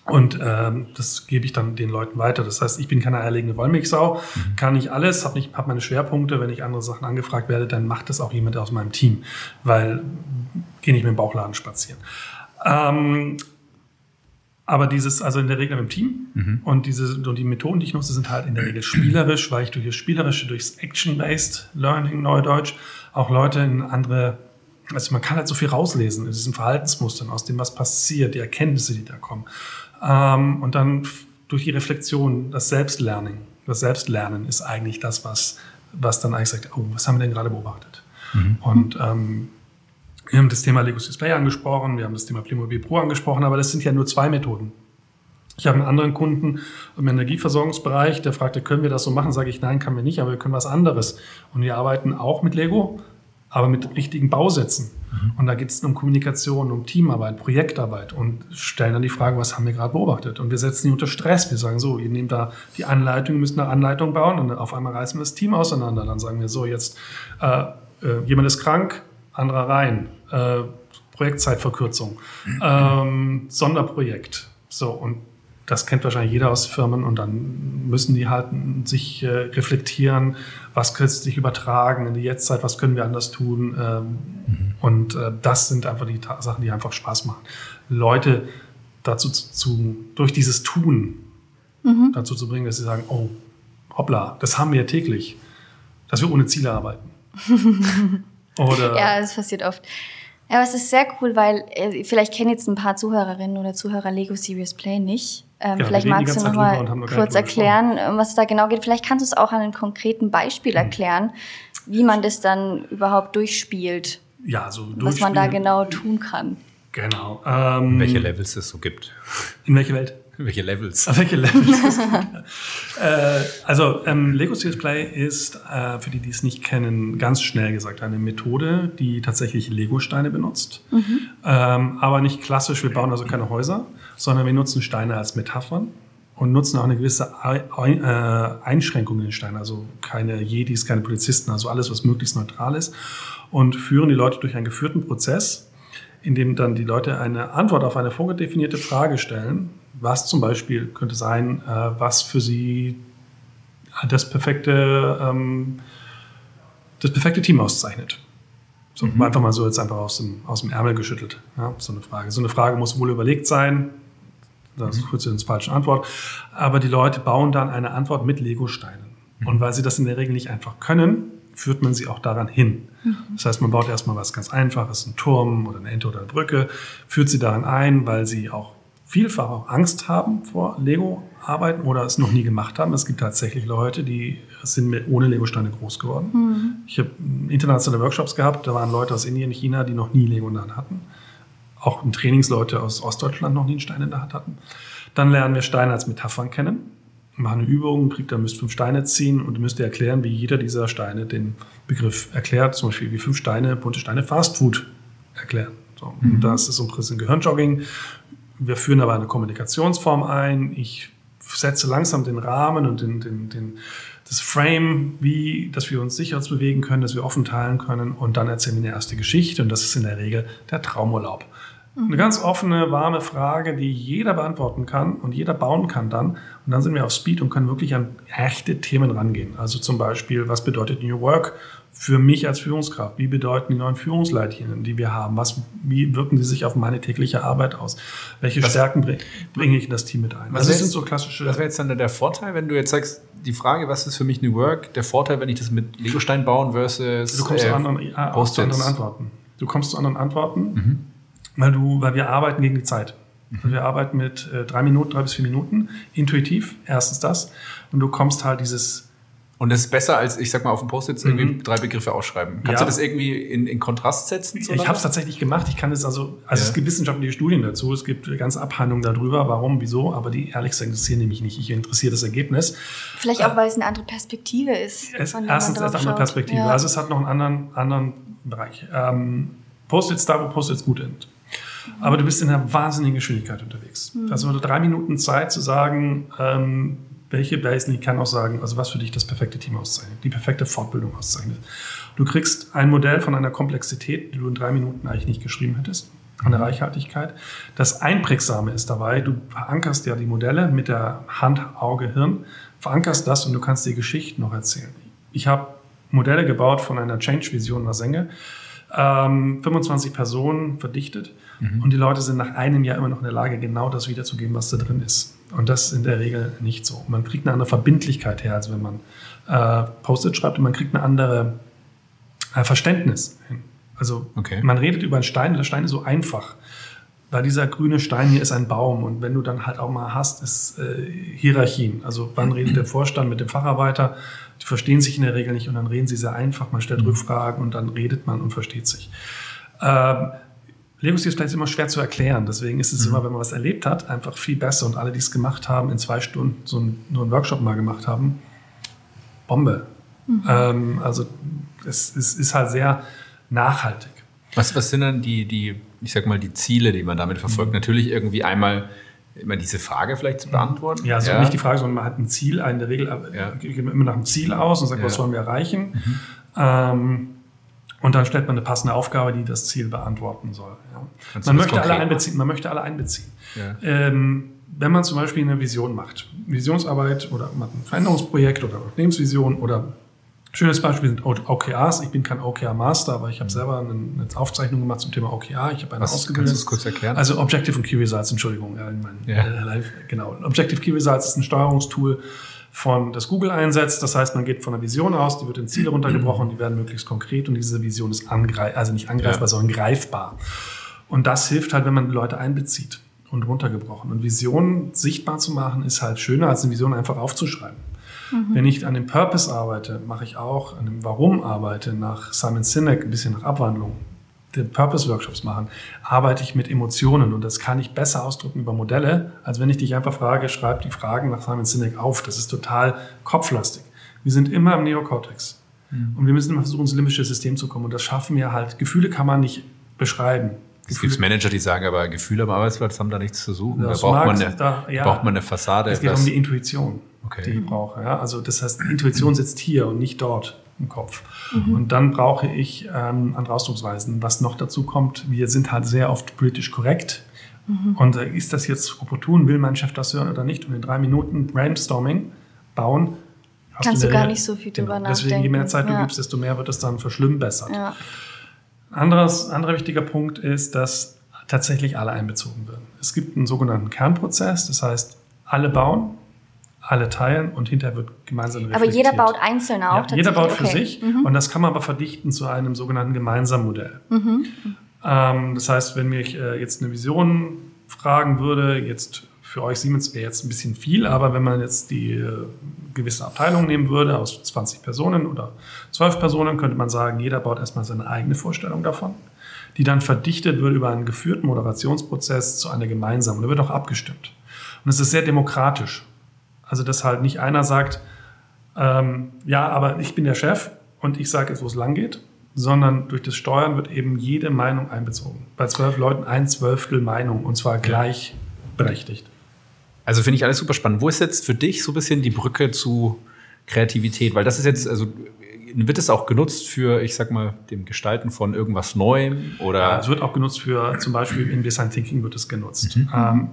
und ähm, das gebe ich dann den Leuten weiter. Das heißt, ich bin keine eierlegende Wollmilchsau, mhm. kann nicht alles, habe hab meine Schwerpunkte. Wenn ich andere Sachen angefragt werde, dann macht das auch jemand aus meinem Team, weil gehe nicht mit dem Bauchladen spazieren. Ähm, aber dieses, also in der Regel mit dem Team mhm. und diese und die Methoden, die ich nutze, sind halt in der Regel spielerisch, weil ich durch das Spielerische, durchs Action-Based Learning, Neudeutsch, auch Leute in andere also man kann halt so viel rauslesen in diesen Verhaltensmustern, aus dem, was passiert, die Erkenntnisse, die da kommen. Ähm, und dann durch die Reflexion, das Selbstlernen. Das Selbstlernen ist eigentlich das, was, was dann eigentlich sagt, oh, was haben wir denn gerade beobachtet? Mhm. Und ähm, wir haben das Thema Lego Display angesprochen, wir haben das Thema Playmobil Pro angesprochen, aber das sind ja nur zwei Methoden. Ich habe einen anderen Kunden im Energieversorgungsbereich, der fragte, können wir das so machen? Sage ich, nein, kann wir nicht, aber wir können was anderes. Und wir arbeiten auch mit Lego, aber mit richtigen Bausätzen. Mhm. Und da geht es um Kommunikation, um Teamarbeit, Projektarbeit und stellen dann die Frage, was haben wir gerade beobachtet? Und wir setzen die unter Stress. Wir sagen so, ihr nehmt da die Anleitung, müsst eine Anleitung bauen und auf einmal reißen wir das Team auseinander. Dann sagen wir so, jetzt äh, äh, jemand ist krank, anderer rein, äh, Projektzeitverkürzung, (clears throat) ähm, Sonderprojekt. So, und das kennt wahrscheinlich jeder aus Firmen und dann müssen die halt sich äh, reflektieren, was könnte sich übertragen in die Jetztzeit, was können wir anders tun. Ähm, mhm. Und äh, das sind einfach die Sachen, die einfach Spaß machen. Leute dazu zu, durch dieses Tun mhm. dazu zu bringen, dass sie sagen, oh, hoppla, das haben wir täglich, dass wir ohne Ziele arbeiten. (laughs) Oder ja, das passiert oft. Ja, aber es ist sehr cool, weil äh, vielleicht kennen jetzt ein paar Zuhörerinnen oder Zuhörer Lego Serious Play nicht. Ähm, ja, vielleicht magst du noch mal kurz erklären, um was es da genau geht. Vielleicht kannst du es auch an einem konkreten Beispiel mhm. erklären, wie man das dann überhaupt durchspielt. Ja, so Was man da genau tun kann. Genau. Ähm, welche Levels es so gibt. In welche Welt? Welche Levels? (laughs) Welche Levels? äh, also ähm, Lego Serious Play ist, äh, für die, die es nicht kennen, ganz schnell gesagt eine Methode, die tatsächlich Lego-Steine benutzt. Mhm. Ähm, aber nicht klassisch, wir bauen also keine Häuser, sondern wir nutzen Steine als Metaphern und nutzen auch eine gewisse äh, Einschränkung in den Steinen. Also keine Jedis, keine Polizisten, also alles, was möglichst neutral ist. Und führen die Leute durch einen geführten Prozess, in dem dann die Leute eine Antwort auf eine vorgedefinierte Frage stellen was zum Beispiel könnte sein, äh, was für Sie das perfekte, ähm, das perfekte Team auszeichnet. So, mhm. Einfach mal so jetzt einfach aus dem, aus dem Ärmel geschüttelt. Ja, so eine Frage. So eine Frage muss wohl überlegt sein. Das mhm. kurz ins falsche Antwort. Aber die Leute bauen dann eine Antwort mit Lego-Steinen. Mhm. Und weil sie das in der Regel nicht einfach können, führt man sie auch daran hin. Mhm. Das heißt, man baut erstmal was ganz Einfaches, einen Turm oder eine Ente oder eine Brücke, führt sie daran ein, weil sie auch vielfach auch Angst haben vor Lego-Arbeiten oder es noch nie gemacht haben. Es gibt tatsächlich Leute, die sind mit, ohne Lego-Steine groß geworden. Mhm. Ich habe internationale Workshops gehabt, da waren Leute aus Indien, China, die noch nie Lego in der Hand hatten. Auch Trainingsleute aus Ostdeutschland noch nie einen Stein in der Hand hatten. Dann lernen wir Steine als Metaphern kennen. Machen eine Übung, kriegt, da müsst fünf Steine ziehen und müsst ihr erklären, wie jeder dieser Steine den Begriff erklärt. Zum Beispiel wie fünf Steine, bunte Steine Fast Food erklären. So, mhm. Und das ist so ein bisschen Gehirnjogging. Wir führen aber eine Kommunikationsform ein. Ich setze langsam den Rahmen und den, den, den, das Frame, wie, dass wir uns sicher bewegen können, dass wir offen teilen können und dann erzählen wir eine erste Geschichte und das ist in der Regel der Traumurlaub. Mhm. Eine ganz offene, warme Frage, die jeder beantworten kann und jeder bauen kann dann. Und dann sind wir auf Speed und können wirklich an echte Themen rangehen. Also zum Beispiel, was bedeutet New Work für mich als Führungskraft? Wie bedeuten die neuen Führungsleitlinien, die wir haben? Was, wie wirken die sich auf meine tägliche Arbeit aus? Welche was, Stärken bringe bring ich in das Team mit ein? Was also das sind so klassische. Was wäre jetzt dann der Vorteil, wenn du jetzt sagst, die Frage, was ist für mich New Work? Der Vorteil, wenn ich das mit Legostein bauen versus du kommst äh, zu, anderen, äh, zu anderen Antworten. Du kommst zu anderen Antworten, mhm. weil du, weil wir arbeiten gegen die Zeit. Mhm. Wir arbeiten mit äh, drei Minuten, drei bis vier Minuten, intuitiv. Erstens das. Und du kommst halt dieses und das ist besser als, ich sag mal, auf dem Post-it irgendwie mhm. drei Begriffe ausschreiben. Kannst ja. du das irgendwie in, in Kontrast setzen? Ich habe es tatsächlich gemacht. Ich kann es also, also ja. es gibt wissenschaftliche Studien dazu, es gibt ganze Abhandlungen darüber, warum, wieso, aber die ehrlich gesagt interessieren nämlich nicht. Ich interessiere das Ergebnis. Vielleicht auch, weil es eine andere Perspektive ist. Es, erstens eine andere Perspektive. Ja. Also es hat noch einen anderen, anderen Bereich. Ähm, Post-its da, wo Post-its gut sind. Aber du bist in einer wahnsinnigen Geschwindigkeit unterwegs. Mhm. Also drei Minuten Zeit zu sagen, ähm, welche Basen, kann auch sagen, also was für dich das perfekte Team auszeichnet, die perfekte Fortbildung auszeichnet. Du kriegst ein Modell von einer Komplexität, die du in drei Minuten eigentlich nicht geschrieben hättest, an der Reichhaltigkeit. Das Einprägsame ist dabei, du verankerst ja die Modelle mit der Hand, Auge, Hirn, verankerst das und du kannst die Geschichten noch erzählen. Ich habe Modelle gebaut von einer Change-Vision nach Senge, ähm, 25 Personen verdichtet mhm. und die Leute sind nach einem Jahr immer noch in der Lage, genau das wiederzugeben, was da drin ist. Und das ist in der Regel nicht so. Man kriegt eine andere Verbindlichkeit her, als wenn man äh, Post-it schreibt und man kriegt eine andere äh, Verständnis hin. Also okay. man redet über einen Stein und der Stein ist so einfach. Weil dieser grüne Stein hier ist ein Baum und wenn du dann halt auch mal hast, ist äh, Hierarchien. Also wann redet der Vorstand mit dem Facharbeiter? Die verstehen sich in der Regel nicht und dann reden sie sehr einfach. Man stellt mhm. Rückfragen und dann redet man und versteht sich. Ähm, Lego-Stil ist immer schwer zu erklären. Deswegen ist es mhm. immer, wenn man was erlebt hat, einfach viel besser. Und alle, die es gemacht haben, in zwei Stunden so einen, nur einen Workshop mal gemacht haben, Bombe. Mhm. Ähm, also es, es, ist halt sehr nachhaltig. Was, was sind dann die, die, ich sag mal, die Ziele, die man damit verfolgt? Mhm. Natürlich irgendwie einmal immer diese Frage vielleicht zu beantworten. Ja, also ja. nicht die Frage, sondern man hat ein Ziel, in der Regel ja. geht man immer nach einem Ziel aus und sagt, ja. was wollen wir erreichen. Mhm. Ähm, und dann stellt man eine passende Aufgabe, die das Ziel beantworten soll. Ja. Man, möchte alle einbeziehen, man möchte alle einbeziehen. Ja. Ähm, wenn man zum Beispiel eine Vision macht, Visionsarbeit oder ein Veränderungsprojekt oder Unternehmensvision oder Schönes Beispiel sind OKRs. Ich bin kein OKR-Master, aber ich habe selber eine, eine, Aufzeichnung gemacht zum Thema OKR. Ich habe eine Was, ausgebildet. Kannst du kurz erklären? Also Objective und Key Results, Entschuldigung. Ja, mein, ja. Äh, genau. Objective Key Results ist ein Steuerungstool von das Google einsetzt. Das heißt, man geht von einer Vision aus, die wird in Ziele runtergebrochen, die werden möglichst konkret und diese Vision ist angreif also nicht angreifbar, ja. sondern greifbar. Und das hilft halt, wenn man Leute einbezieht und runtergebrochen. Und Visionen sichtbar zu machen, ist halt schöner, als eine Vision einfach aufzuschreiben. Mhm. Wenn ich an dem Purpose arbeite, mache ich auch an dem Warum arbeite, nach Simon Sinek, ein bisschen nach Abwandlung, den Purpose-Workshops machen, arbeite ich mit Emotionen und das kann ich besser ausdrücken über Modelle, als wenn ich dich einfach frage, schreib die Fragen nach Simon Sinek auf. Das ist total kopflastig. Wir sind immer im Neokortex mhm. und wir müssen immer versuchen, ins limbische System zu kommen und das schaffen wir halt. Gefühle kann man nicht beschreiben. Es gibt Manager, die sagen, aber Gefühle am Arbeitsplatz haben da nichts zu suchen. Da braucht man, eine, da, ja, braucht man eine Fassade. Es geht um die Intuition, okay. die ich brauche. Ja? Also das heißt, Intuition sitzt hier und nicht dort im Kopf. Mhm. Und dann brauche ich ähm, andere Ausdrucksweisen. Was noch dazu kommt, wir sind halt sehr oft politisch korrekt. Mhm. Und äh, ist das jetzt opportun? Will mein Chef das hören oder nicht? Und in drei Minuten Brainstorming bauen. Kannst du gar nicht so viel drüber genau. nachdenken. Deswegen, je mehr Zeit du ja. gibst, desto mehr wird es dann verschlimmbessert. Ja. Anderes, anderer wichtiger Punkt ist, dass tatsächlich alle einbezogen werden. Es gibt einen sogenannten Kernprozess, das heißt, alle bauen, alle teilen und hinterher wird gemeinsam reflektiert. Aber jeder baut einzeln auch? Ja, jeder baut für okay. sich mhm. und das kann man aber verdichten zu einem sogenannten gemeinsamen Modell. Mhm. Ähm, das heißt, wenn mich äh, jetzt eine Vision fragen würde, jetzt für euch Siemens wäre jetzt ein bisschen viel, aber wenn man jetzt die äh, gewisse Abteilung nehmen würde aus 20 Personen oder 12 Personen, könnte man sagen, jeder baut erstmal seine eigene Vorstellung davon, die dann verdichtet wird über einen geführten Moderationsprozess zu einer gemeinsamen. Da wird auch abgestimmt. Und es ist sehr demokratisch. Also, dass halt nicht einer sagt, ähm, ja, aber ich bin der Chef und ich sage jetzt, wo es lang geht, sondern durch das Steuern wird eben jede Meinung einbezogen. Bei zwölf Leuten ein Zwölftel Meinung und zwar gleichberechtigt. Also finde ich alles super spannend. Wo ist jetzt für dich so ein bisschen die Brücke zu Kreativität? Weil das ist jetzt, also wird es auch genutzt für, ich sag mal, dem Gestalten von irgendwas Neuem? Oder? Ja, es wird auch genutzt für, zum Beispiel in Design Thinking wird es genutzt. Mhm. Ähm,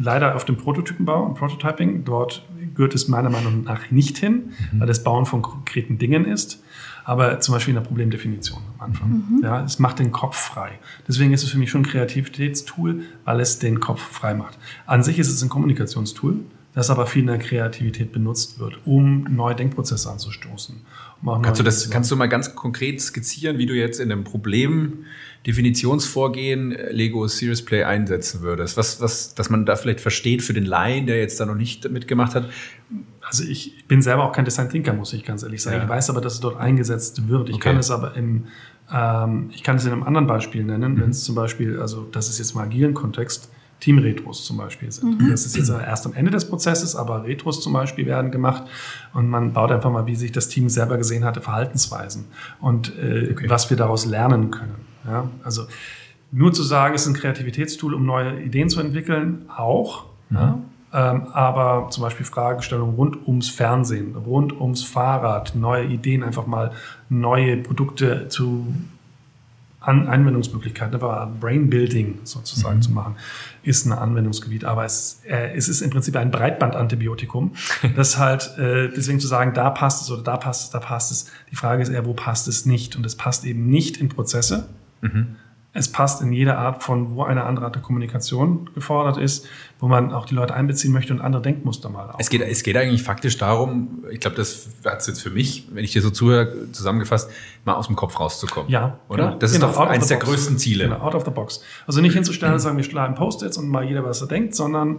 leider auf dem Prototypenbau und Prototyping. Dort gehört es meiner Meinung nach nicht hin, mhm. weil das Bauen von konkreten Dingen ist aber zum Beispiel in der Problemdefinition am Anfang. Mhm. Ja, es macht den Kopf frei. Deswegen ist es für mich schon ein Kreativitätstool, weil es den Kopf frei macht. An sich ist es ein Kommunikationstool, das aber viel in der Kreativität benutzt wird, um neue Denkprozesse anzustoßen. Um kannst, du das, kannst du mal ganz konkret skizzieren, wie du jetzt in einem Problemdefinitionsvorgehen äh, Lego Serious Play einsetzen würdest? Was, was, dass man da vielleicht versteht für den Laien, der jetzt da noch nicht mitgemacht hat, also ich bin selber auch kein Design Thinker, muss ich ganz ehrlich sagen. Ja. Ich weiß aber, dass es dort eingesetzt wird. Ich okay. kann es aber im, ähm, ich kann es in einem anderen Beispiel nennen, mhm. wenn es zum Beispiel, also das ist jetzt mal agilen Kontext, Team-Retros zum Beispiel sind. Mhm. Das ist jetzt erst am Ende des Prozesses, aber Retros zum Beispiel werden gemacht und man baut einfach mal, wie sich das Team selber gesehen hatte, Verhaltensweisen und äh, okay. was wir daraus lernen können. Ja? Also nur zu sagen, es ist ein Kreativitätstool, um neue Ideen zu entwickeln, auch. Mhm. Ja? Ähm, aber zum Beispiel Fragestellungen rund ums Fernsehen, rund ums Fahrrad, neue Ideen, einfach mal neue Produkte zu An Anwendungsmöglichkeiten, einfach Brain Building sozusagen mhm. zu machen, ist ein Anwendungsgebiet. Aber es, äh, es ist im Prinzip ein Breitbandantibiotikum. (laughs) das halt, äh, deswegen zu sagen, da passt es oder da passt es, da passt es. Die Frage ist eher, wo passt es nicht? Und es passt eben nicht in Prozesse. Mhm es passt in jede Art von, wo eine andere Art der Kommunikation gefordert ist, wo man auch die Leute einbeziehen möchte und andere Denkmuster mal auch. Es geht, es geht eigentlich faktisch darum, ich glaube, das hat es jetzt für mich, wenn ich dir so zuhöre, zusammengefasst, mal aus dem Kopf rauszukommen. Ja. Oder? Genau. Das ist genau, doch eines der box. größten Ziele. Genau, out of the box. Also nicht hinzustellen und sagen, wir schlagen Post-its und mal jeder, was er denkt, sondern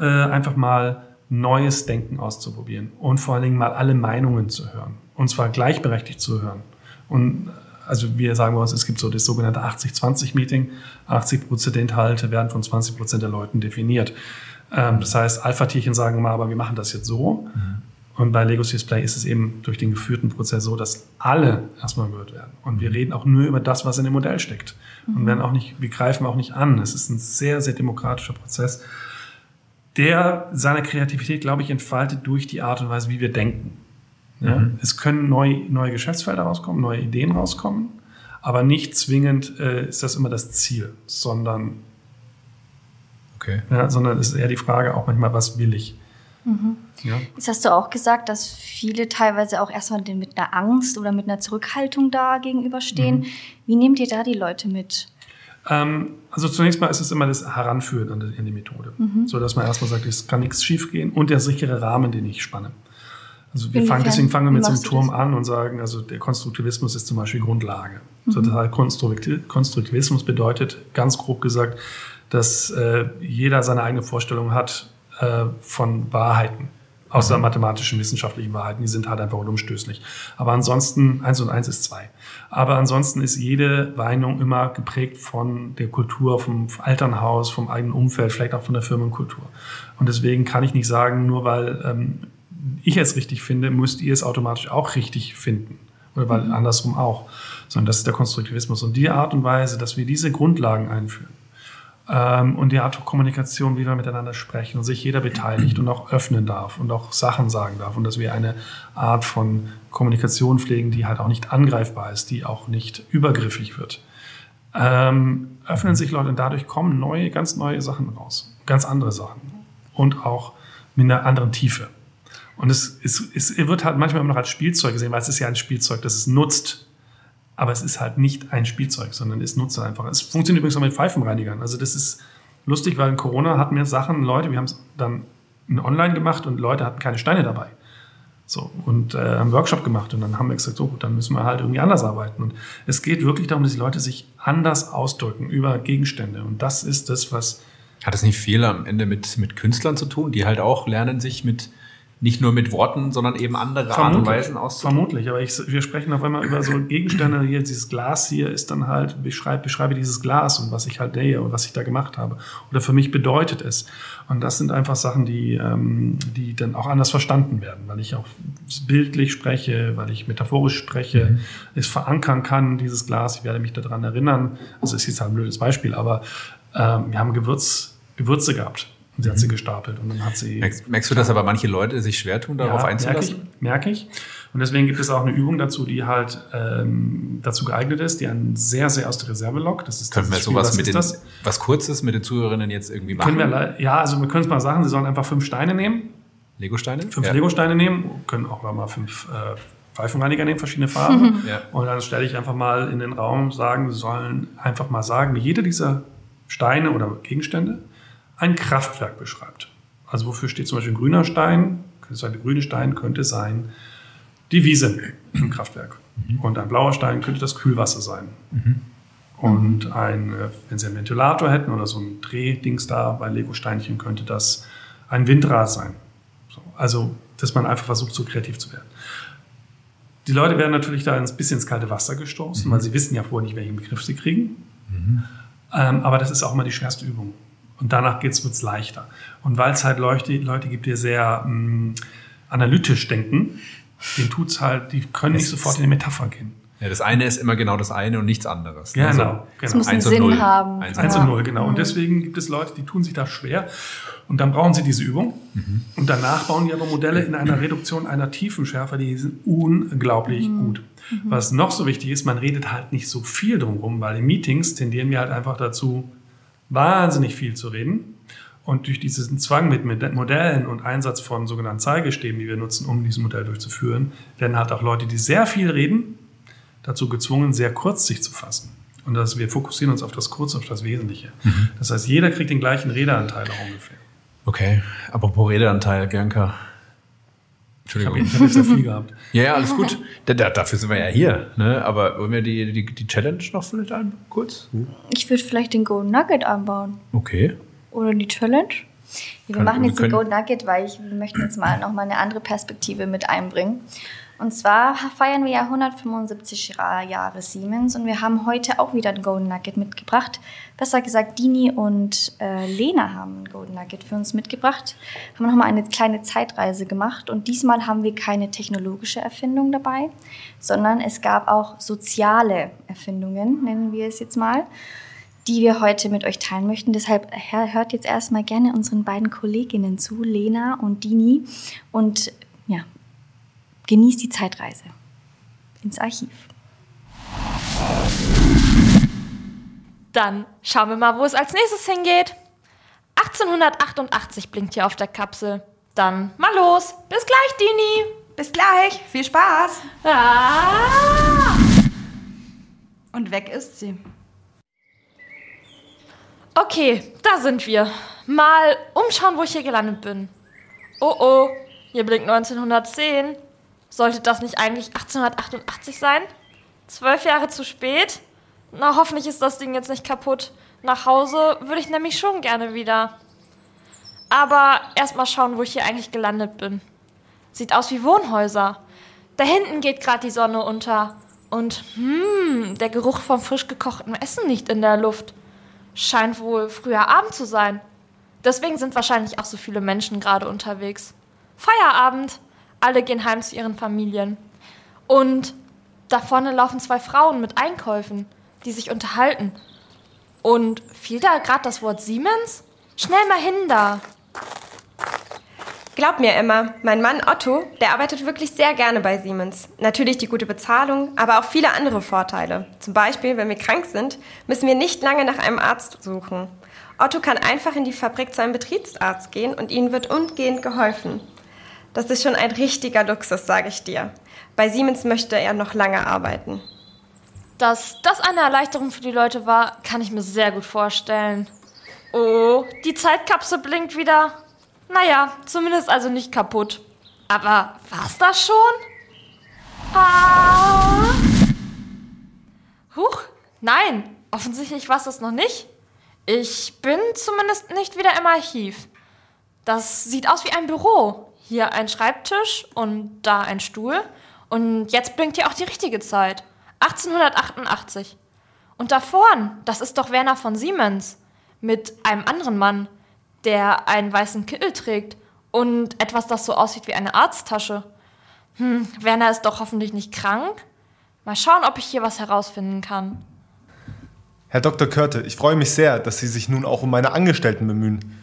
äh, einfach mal neues Denken auszuprobieren und vor allen Dingen mal alle Meinungen zu hören. Und zwar gleichberechtigt zu hören. Und also wir sagen bei uns, es gibt so das sogenannte 80-20-Meeting. 80 Prozent der Inhalte werden von 20 Prozent der Leuten definiert. Ähm, das heißt, Alpha-Tierchen sagen mal, aber wir machen das jetzt so. Mhm. Und bei Lego Display ist es eben durch den geführten Prozess so, dass alle erstmal gehört werden. Und wir reden auch nur über das, was in dem Modell steckt. Und werden auch nicht, wir greifen auch nicht an. Es ist ein sehr, sehr demokratischer Prozess, der seine Kreativität, glaube ich, entfaltet durch die Art und Weise, wie wir denken. Ja? Mhm. Es können neue, neue Geschäftsfelder rauskommen, neue Ideen rauskommen, aber nicht zwingend äh, ist das immer das Ziel, sondern Okay. Ja, sondern es ist eher die Frage auch manchmal, was will ich? Mhm. Ja. Jetzt hast du auch gesagt, dass viele teilweise auch erstmal mit einer Angst oder mit einer Zurückhaltung da gegenüberstehen. Mhm. Wie nehmt ihr da die Leute mit? Ähm, also zunächst mal ist es immer das Heranführen an die, an die Methode. Mhm. So dass man erstmal sagt, es kann nichts schiefgehen und der sichere Rahmen, den ich spanne. Also wir fangen, deswegen fangen wir mit so einem Turm an und sagen, also der Konstruktivismus ist zum Beispiel Grundlage. Mhm. Heißt, Konstruktivismus bedeutet, ganz grob gesagt, dass äh, jeder seine eigene Vorstellung hat äh, von Wahrheiten. Außer mhm. mathematischen, wissenschaftlichen Wahrheiten, die sind halt einfach unumstößlich. Aber ansonsten, eins und eins ist zwei. Aber ansonsten ist jede Weinung immer geprägt von der Kultur, vom Elternhaus, vom eigenen Umfeld, vielleicht auch von der Firmenkultur. Und deswegen kann ich nicht sagen, nur weil ähm, ich es richtig finde, müsst ihr es automatisch auch richtig finden. Oder weil mhm. andersrum auch. Sondern das ist der Konstruktivismus. Und die Art und Weise, dass wir diese Grundlagen einführen, ähm, und die Art Kommunikation, wie wir miteinander sprechen und sich jeder beteiligt und auch öffnen darf und auch Sachen sagen darf und dass wir eine Art von Kommunikation pflegen, die halt auch nicht angreifbar ist, die auch nicht übergriffig wird. Ähm, öffnen sich Leute und dadurch kommen neue, ganz neue Sachen raus, ganz andere Sachen und auch mit einer anderen Tiefe. Und es, es, es wird halt manchmal immer noch als Spielzeug gesehen, weil es ist ja ein Spielzeug, das es nutzt, aber es ist halt nicht ein Spielzeug, sondern es nutzt einfach. Es funktioniert übrigens auch mit Pfeifenreinigern. Also das ist lustig, weil in Corona hatten wir Sachen, Leute, wir haben es dann online gemacht und Leute hatten keine Steine dabei. So, und äh, einen Workshop gemacht und dann haben wir gesagt, so gut, dann müssen wir halt irgendwie anders arbeiten. Und es geht wirklich darum, dass die Leute sich anders ausdrücken über Gegenstände. Und das ist das, was. Hat es nicht viel am Ende mit, mit Künstlern zu tun, die halt auch lernen, sich mit nicht nur mit Worten, sondern eben andere Art und Weisen auszudrücken. Vermutlich, aber ich, wir sprechen auf einmal über so (laughs) Gegenstände. Hier, dieses Glas hier ist dann halt, beschreibe, beschreibe dieses Glas und was ich halt sehe und was ich da gemacht habe. Oder für mich bedeutet es. Und das sind einfach Sachen, die, ähm, die dann auch anders verstanden werden, weil ich auch bildlich spreche, weil ich metaphorisch spreche, mhm. es verankern kann, dieses Glas. Ich werde mich daran erinnern. Also ist jetzt halt ein blödes Beispiel, aber ähm, wir haben Gewürz, Gewürze gehabt und sie hat sie mhm. gestapelt und dann hat sie. Merkst, merkst du, dass aber manche Leute sich schwer tun, darauf ja, einzulassen? Merke ich, merke ich. Und deswegen gibt es auch eine Übung dazu, die halt ähm, dazu geeignet ist, die einen sehr, sehr aus der Reserve lockt. Das ist Können wir Spiel, sowas was mit den, das? was Kurzes mit den Zuhörerinnen jetzt irgendwie machen? Können wir, ja, also wir können es mal sagen, sie sollen einfach fünf Steine nehmen. Lego-Steine? Fünf ja. Lego-Steine nehmen, können auch mal fünf äh, Pfeifenreiniger nehmen, verschiedene Farben. (laughs) ja. Und dann stelle ich einfach mal in den Raum, sagen, sie sollen einfach mal sagen, wie jeder dieser Steine oder Gegenstände ein Kraftwerk beschreibt. Also wofür steht zum Beispiel ein grüner Stein? Der grüne Stein könnte sein die Wiese im Kraftwerk. Mhm. Und ein blauer Stein könnte das Kühlwasser sein. Mhm. Und ein, äh, wenn Sie einen Ventilator hätten oder so ein Drehdings da bei Lego-Steinchen, könnte das ein Windrad sein. So, also, dass man einfach versucht, so kreativ zu werden. Die Leute werden natürlich da ein bisschen ins kalte Wasser gestoßen, mhm. weil sie wissen ja vorher nicht, welchen Begriff sie kriegen. Mhm. Ähm, aber das ist auch mal die schwerste Übung. Und danach wird es leichter. Und weil es halt Leute, Leute gibt, die sehr mh, mm, analytisch denken, denen tut's halt, die können nicht sofort in die Metapher gehen. Ja, das eine ist immer genau das eine und nichts anderes. Genau, also, genau. Es muss einen Sinn 0. haben. Eins, Eins und Null, genau. Und mhm. deswegen gibt es Leute, die tun sich da schwer. Und dann brauchen sie diese Übung. Mhm. Und danach bauen die aber Modelle in einer Reduktion einer Tiefenschärfe, die sind unglaublich mhm. gut. Mhm. Was noch so wichtig ist, man redet halt nicht so viel drumherum, weil in Meetings tendieren wir halt einfach dazu, wahnsinnig viel zu reden. Und durch diesen Zwang mit Modellen und Einsatz von sogenannten Zeigestäben, die wir nutzen, um dieses Modell durchzuführen, werden halt auch Leute, die sehr viel reden, dazu gezwungen, sehr kurz sich zu fassen. Und dass wir fokussieren uns auf das Kurze, auf das Wesentliche. Mhm. Das heißt, jeder kriegt den gleichen Redeanteil auch ungefähr. Okay, pro Redeanteil, Gernka. Entschuldigung. Ich habe hab jetzt ja viel gehabt. (laughs) Ja, ja, alles gut. Da, da, dafür sind wir ja hier. Ne? Aber wollen wir die, die, die Challenge noch vielleicht einbauen, kurz? Ich würde vielleicht den Golden Nugget anbauen. Okay. Oder die Challenge. Wir Kann, machen jetzt den Golden Nugget, weil ich, wir möchten jetzt mal noch mal eine andere Perspektive mit einbringen. Und zwar feiern wir ja 175 Jahre Siemens und wir haben heute auch wieder ein Golden Nugget mitgebracht. Besser gesagt, Dini und äh, Lena haben ein Golden Nugget für uns mitgebracht. Haben nochmal eine kleine Zeitreise gemacht und diesmal haben wir keine technologische Erfindung dabei, sondern es gab auch soziale Erfindungen, nennen wir es jetzt mal die wir heute mit euch teilen möchten. Deshalb hört jetzt erstmal gerne unseren beiden Kolleginnen zu, Lena und Dini. Und ja, Genießt die Zeitreise ins Archiv. Dann schauen wir mal, wo es als nächstes hingeht. 1888 blinkt hier auf der Kapsel. Dann mal los. Bis gleich, Dini. Bis gleich. Viel Spaß. Ah! Und weg ist sie. Okay, da sind wir. Mal umschauen, wo ich hier gelandet bin. Oh oh, hier blinkt 1910. Sollte das nicht eigentlich 1888 sein? Zwölf Jahre zu spät? Na, hoffentlich ist das Ding jetzt nicht kaputt. Nach Hause würde ich nämlich schon gerne wieder. Aber erstmal schauen, wo ich hier eigentlich gelandet bin. Sieht aus wie Wohnhäuser. Da hinten geht gerade die Sonne unter. Und hm, der Geruch vom frisch gekochten Essen nicht in der Luft. Scheint wohl früher Abend zu sein. Deswegen sind wahrscheinlich auch so viele Menschen gerade unterwegs. Feierabend. Alle gehen heim zu ihren Familien. Und da vorne laufen zwei Frauen mit Einkäufen, die sich unterhalten. Und fiel da gerade das Wort Siemens? Schnell mal hin da. Glaub mir, Emma, mein Mann Otto, der arbeitet wirklich sehr gerne bei Siemens. Natürlich die gute Bezahlung, aber auch viele andere Vorteile. Zum Beispiel, wenn wir krank sind, müssen wir nicht lange nach einem Arzt suchen. Otto kann einfach in die Fabrik zu einem Betriebsarzt gehen und ihnen wird umgehend geholfen. Das ist schon ein richtiger Luxus, sage ich dir. Bei Siemens möchte er noch lange arbeiten. Dass das eine Erleichterung für die Leute war, kann ich mir sehr gut vorstellen. Oh, die Zeitkapsel blinkt wieder. Naja, zumindest also nicht kaputt. Aber war's das schon? Ah. Huch, nein, offensichtlich war's das noch nicht. Ich bin zumindest nicht wieder im Archiv. Das sieht aus wie ein Büro. Hier ein Schreibtisch und da ein Stuhl. Und jetzt blinkt hier auch die richtige Zeit. 1888. Und da vorn, das ist doch Werner von Siemens. Mit einem anderen Mann der einen weißen Kittel trägt und etwas, das so aussieht wie eine Arzttasche. Hm, Werner ist doch hoffentlich nicht krank. Mal schauen, ob ich hier was herausfinden kann. Herr Dr. Körte, ich freue mich sehr, dass Sie sich nun auch um meine Angestellten bemühen,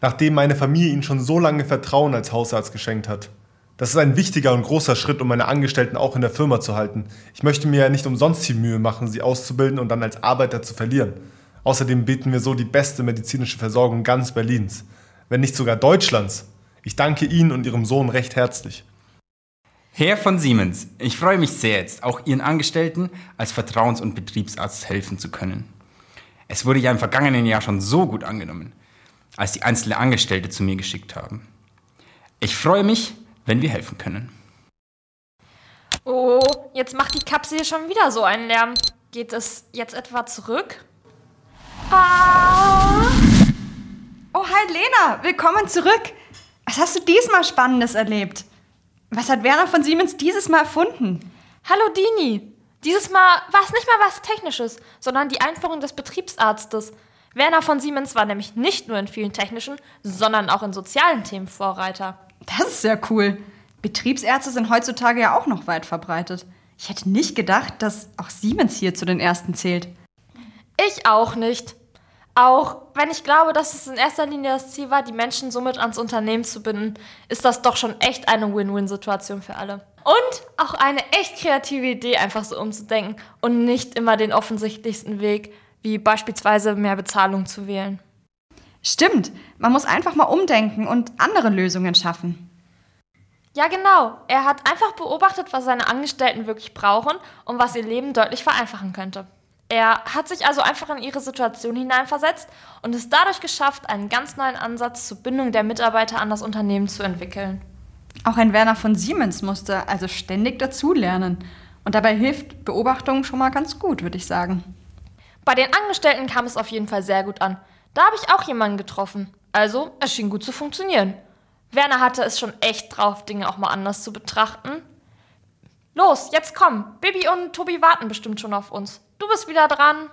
nachdem meine Familie Ihnen schon so lange Vertrauen als Hausarzt geschenkt hat. Das ist ein wichtiger und großer Schritt, um meine Angestellten auch in der Firma zu halten. Ich möchte mir ja nicht umsonst die Mühe machen, sie auszubilden und dann als Arbeiter zu verlieren. Außerdem bieten wir so die beste medizinische Versorgung ganz Berlins, wenn nicht sogar Deutschlands. Ich danke Ihnen und Ihrem Sohn recht herzlich. Herr von Siemens, ich freue mich sehr jetzt, auch Ihren Angestellten als Vertrauens- und Betriebsarzt helfen zu können. Es wurde ja im vergangenen Jahr schon so gut angenommen, als die einzelne Angestellte zu mir geschickt haben. Ich freue mich, wenn wir helfen können. Oh, jetzt macht die Kapsel hier schon wieder so einen Lärm. Geht es jetzt etwa zurück? Ah. Oh, hi Lena, willkommen zurück. Was hast du diesmal Spannendes erlebt? Was hat Werner von Siemens dieses Mal erfunden? Hallo Dini. Dieses Mal war es nicht mal was Technisches, sondern die Einführung des Betriebsarztes. Werner von Siemens war nämlich nicht nur in vielen technischen, sondern auch in sozialen Themen Vorreiter. Das ist sehr cool. Betriebsärzte sind heutzutage ja auch noch weit verbreitet. Ich hätte nicht gedacht, dass auch Siemens hier zu den ersten zählt. Ich auch nicht. Auch wenn ich glaube, dass es in erster Linie das Ziel war, die Menschen somit ans Unternehmen zu binden, ist das doch schon echt eine Win-Win-Situation für alle. Und auch eine echt kreative Idee, einfach so umzudenken und nicht immer den offensichtlichsten Weg, wie beispielsweise mehr Bezahlung zu wählen. Stimmt, man muss einfach mal umdenken und andere Lösungen schaffen. Ja, genau. Er hat einfach beobachtet, was seine Angestellten wirklich brauchen und was ihr Leben deutlich vereinfachen könnte. Er hat sich also einfach in ihre Situation hineinversetzt und es dadurch geschafft, einen ganz neuen Ansatz zur Bindung der Mitarbeiter an das Unternehmen zu entwickeln. Auch ein Werner von Siemens musste also ständig dazulernen. Und dabei hilft Beobachtung schon mal ganz gut, würde ich sagen. Bei den Angestellten kam es auf jeden Fall sehr gut an. Da habe ich auch jemanden getroffen. Also, es schien gut zu funktionieren. Werner hatte es schon echt drauf, Dinge auch mal anders zu betrachten. Los, jetzt komm. Bibi und Tobi warten bestimmt schon auf uns. Du bist wieder dran.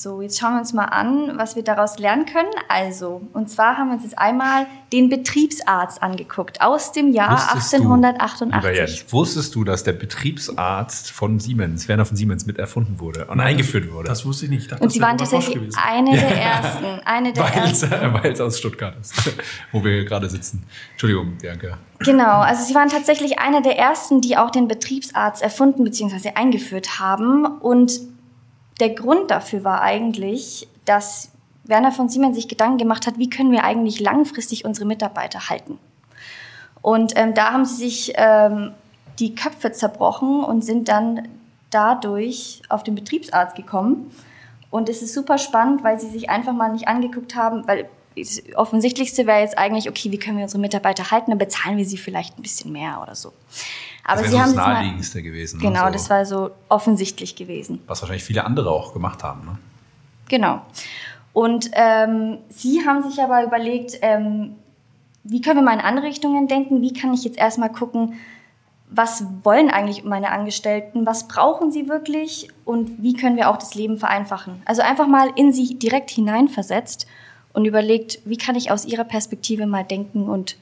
So, jetzt schauen wir uns mal an, was wir daraus lernen können. Also, und zwar haben wir uns jetzt einmal den Betriebsarzt angeguckt aus dem Jahr wusstest 1888. Du, wusstest du, dass der Betriebsarzt von Siemens, Werner von Siemens, mit erfunden wurde und eingeführt wurde? Das wusste ich nicht. Dachte, und sie waren tatsächlich eine der ersten. Eine der (laughs) weil's, ersten. Weil es aus Stuttgart ist, (laughs) wo wir gerade sitzen. Entschuldigung, Bianca. Genau, also sie waren tatsächlich einer der ersten, die auch den Betriebsarzt erfunden bzw. eingeführt haben und der Grund dafür war eigentlich, dass Werner von Siemens sich Gedanken gemacht hat, wie können wir eigentlich langfristig unsere Mitarbeiter halten. Und ähm, da haben sie sich ähm, die Köpfe zerbrochen und sind dann dadurch auf den Betriebsarzt gekommen. Und es ist super spannend, weil sie sich einfach mal nicht angeguckt haben, weil das Offensichtlichste wäre jetzt eigentlich, okay, wie können wir unsere Mitarbeiter halten, dann bezahlen wir sie vielleicht ein bisschen mehr oder so. Aber das sie so haben das naheliegendste gewesen. Ne? Genau, so. das war so offensichtlich gewesen. Was wahrscheinlich viele andere auch gemacht haben. Ne? Genau. Und ähm, sie haben sich aber überlegt, ähm, wie können wir mal in andere Richtungen denken? Wie kann ich jetzt erstmal gucken, was wollen eigentlich meine Angestellten? Was brauchen sie wirklich? Und wie können wir auch das Leben vereinfachen? Also einfach mal in sie direkt hineinversetzt und überlegt, wie kann ich aus ihrer Perspektive mal denken und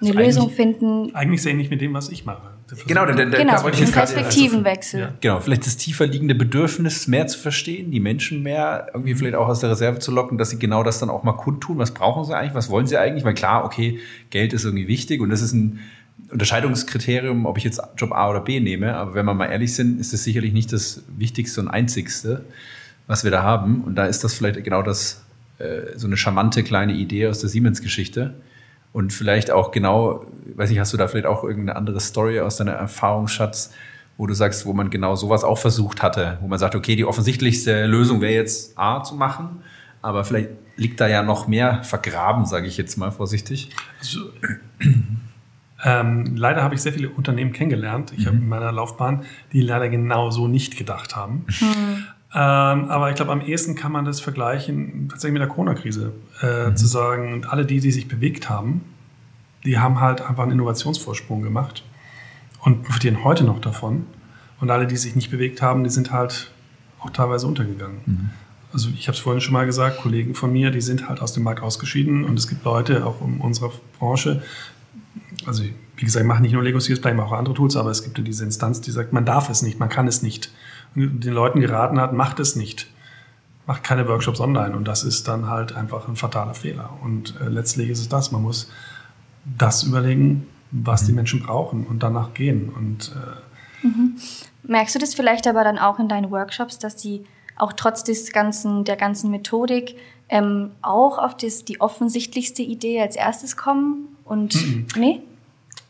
eine also Lösung finden. Eigentlich sehr ähnlich mit dem, was ich mache. Genau, da, da, genau, da wollte ich jetzt Perspektivenwechsel. Also, ja. Genau, vielleicht das tiefer liegende Bedürfnis mehr zu verstehen, die Menschen mehr irgendwie vielleicht auch aus der Reserve zu locken, dass sie genau das dann auch mal kundtun. Was brauchen sie eigentlich? Was wollen sie eigentlich? Weil klar, okay, Geld ist irgendwie wichtig und das ist ein Unterscheidungskriterium, ob ich jetzt Job A oder B nehme. Aber wenn wir mal ehrlich sind, ist es sicherlich nicht das Wichtigste und Einzigste, was wir da haben. Und da ist das vielleicht genau das, äh, so eine charmante kleine Idee aus der Siemens-Geschichte und vielleicht auch genau, weiß nicht, hast du da vielleicht auch irgendeine andere Story aus deiner Erfahrungsschatz, wo du sagst, wo man genau sowas auch versucht hatte, wo man sagt, okay, die offensichtlichste Lösung wäre jetzt A zu machen, aber vielleicht liegt da ja noch mehr vergraben, sage ich jetzt mal vorsichtig. Also, (clears throat) ähm, leider habe ich sehr viele Unternehmen kennengelernt, ich mhm. habe in meiner Laufbahn, die leider genau so nicht gedacht haben. Mhm. Ähm, aber ich glaube, am ehesten kann man das vergleichen tatsächlich mit der Corona-Krise. Äh, mhm. Zu sagen, alle die, die sich bewegt haben, die haben halt einfach einen Innovationsvorsprung gemacht und profitieren heute noch davon. Und alle, die sich nicht bewegt haben, die sind halt auch teilweise untergegangen. Mhm. Also ich habe es vorhin schon mal gesagt, Kollegen von mir, die sind halt aus dem Markt ausgeschieden und es gibt Leute auch in unserer Branche, also wie gesagt, ich mache nicht nur Lego Serious Play, ich mache auch andere Tools, aber es gibt ja diese Instanz, die sagt, man darf es nicht, man kann es nicht den Leuten geraten hat, macht es nicht. Macht keine Workshops online. Und das ist dann halt einfach ein fataler Fehler. Und äh, letztlich ist es das. Man muss das überlegen, was die Menschen brauchen und danach gehen. Und, äh mhm. Merkst du das vielleicht aber dann auch in deinen Workshops, dass die auch trotz des ganzen, der ganzen Methodik ähm, auch auf das, die offensichtlichste Idee als erstes kommen? Und mhm. nee?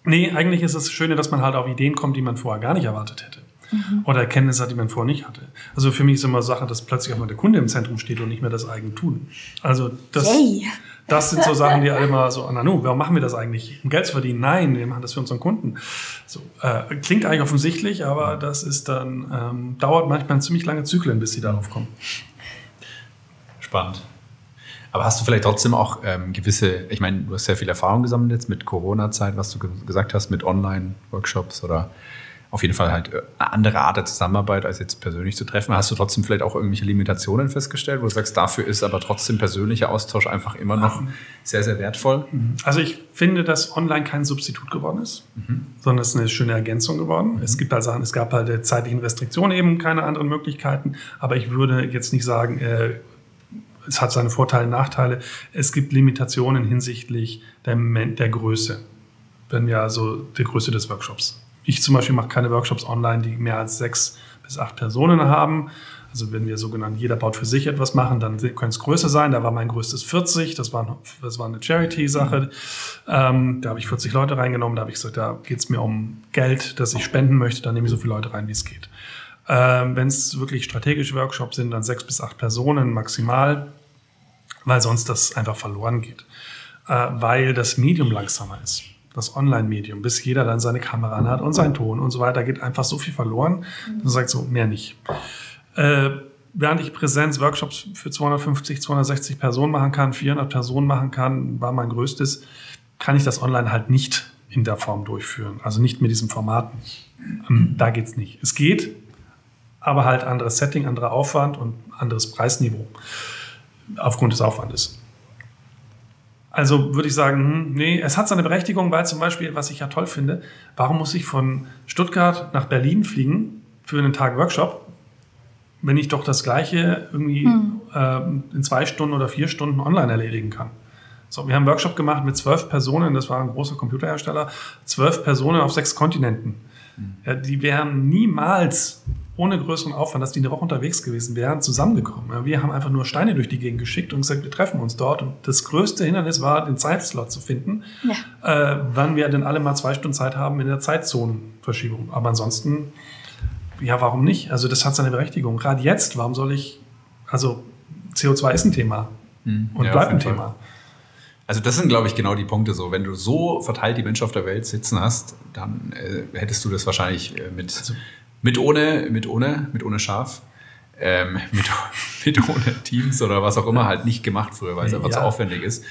Nee, eigentlich ist es das Schöne, dass man halt auf Ideen kommt, die man vorher gar nicht erwartet hätte mhm. oder Erkenntnisse hat, die man vorher nicht hatte. Also für mich ist immer Sache, dass plötzlich auch mal der Kunde im Zentrum steht und nicht mehr das eigene Tun. Also das, Yay. das sind so Sachen, die alle mal so, Nanu, warum machen wir das eigentlich? Um Geld zu verdienen? Nein, wir machen das für unseren Kunden. So, äh, klingt eigentlich offensichtlich, aber das ist dann, ähm, dauert manchmal ziemlich lange Zyklen, bis sie darauf kommen. Spannend. Aber hast du vielleicht trotzdem auch ähm, gewisse, ich meine, du hast sehr viel Erfahrung gesammelt jetzt mit Corona-Zeit, was du gesagt hast, mit Online-Workshops oder auf jeden Fall halt äh, eine andere Art der Zusammenarbeit, als jetzt persönlich zu treffen. Hast du trotzdem vielleicht auch irgendwelche Limitationen festgestellt, wo du sagst, dafür ist aber trotzdem persönlicher Austausch einfach immer noch sehr, sehr wertvoll? Mhm. Also ich finde, dass online kein Substitut geworden ist, mhm. sondern es ist eine schöne Ergänzung geworden. Mhm. Es gibt halt Sachen, es gab halt der zeitlichen Restriktionen eben keine anderen Möglichkeiten, aber ich würde jetzt nicht sagen, äh, es hat seine Vorteile und Nachteile. Es gibt Limitationen hinsichtlich der, der Größe, wenn ja so der Größe des Workshops. Ich zum Beispiel mache keine Workshops online, die mehr als sechs bis acht Personen haben. Also wenn wir sogenannt jeder baut für sich etwas machen, dann könnte es größer sein. Da war mein größtes 40, das war, das war eine Charity-Sache. Ähm, da habe ich 40 Leute reingenommen, da habe ich gesagt, da geht es mir um Geld, das ich spenden möchte, dann nehme ich so viele Leute rein, wie es geht. Ähm, wenn es wirklich strategische Workshops sind, dann sechs bis acht Personen maximal, weil sonst das einfach verloren geht. Äh, weil das Medium langsamer ist das Online-Medium, bis jeder dann seine Kamera anhat und seinen Ton und so weiter, geht einfach so viel verloren. Mhm. Du sagst so, mehr nicht. Äh, während ich Präsenz-Workshops für 250, 260 Personen machen kann, 400 Personen machen kann, war mein größtes, kann ich das online halt nicht in der Form durchführen. Also nicht mit diesem Format. Ähm, da geht's nicht. Es geht, aber halt anderes Setting, anderer Aufwand und anderes Preisniveau aufgrund des Aufwandes. Also würde ich sagen, hm, nee, es hat seine Berechtigung, weil zum Beispiel, was ich ja toll finde, warum muss ich von Stuttgart nach Berlin fliegen für einen Tag Workshop, wenn ich doch das Gleiche irgendwie hm. äh, in zwei Stunden oder vier Stunden online erledigen kann? So, wir haben einen Workshop gemacht mit zwölf Personen, das war ein großer Computerhersteller, zwölf Personen auf sechs Kontinenten. Ja, die wären niemals ohne größeren Aufwand, dass die eine Woche unterwegs gewesen wären, zusammengekommen. Ja, wir haben einfach nur Steine durch die Gegend geschickt und gesagt, wir treffen uns dort. Und das größte Hindernis war, den Zeitslot zu finden, ja. äh, wann wir denn alle mal zwei Stunden Zeit haben in der Zeitzonenverschiebung. Aber ansonsten, ja, warum nicht? Also das hat seine Berechtigung. Gerade jetzt, warum soll ich, also CO2 ist ein Thema hm. und ja, bleibt ein Thema. Also das sind, glaube ich, genau die Punkte so. Wenn du so verteilt die Menschen auf der Welt sitzen hast, dann äh, hättest du das wahrscheinlich äh, mit also, mit ohne, mit ohne, mit ohne Schaf. Ähm, mit, (laughs) mit ohne Teams oder was auch immer halt nicht gemacht früher, weil es einfach ja. zu aufwendig ist.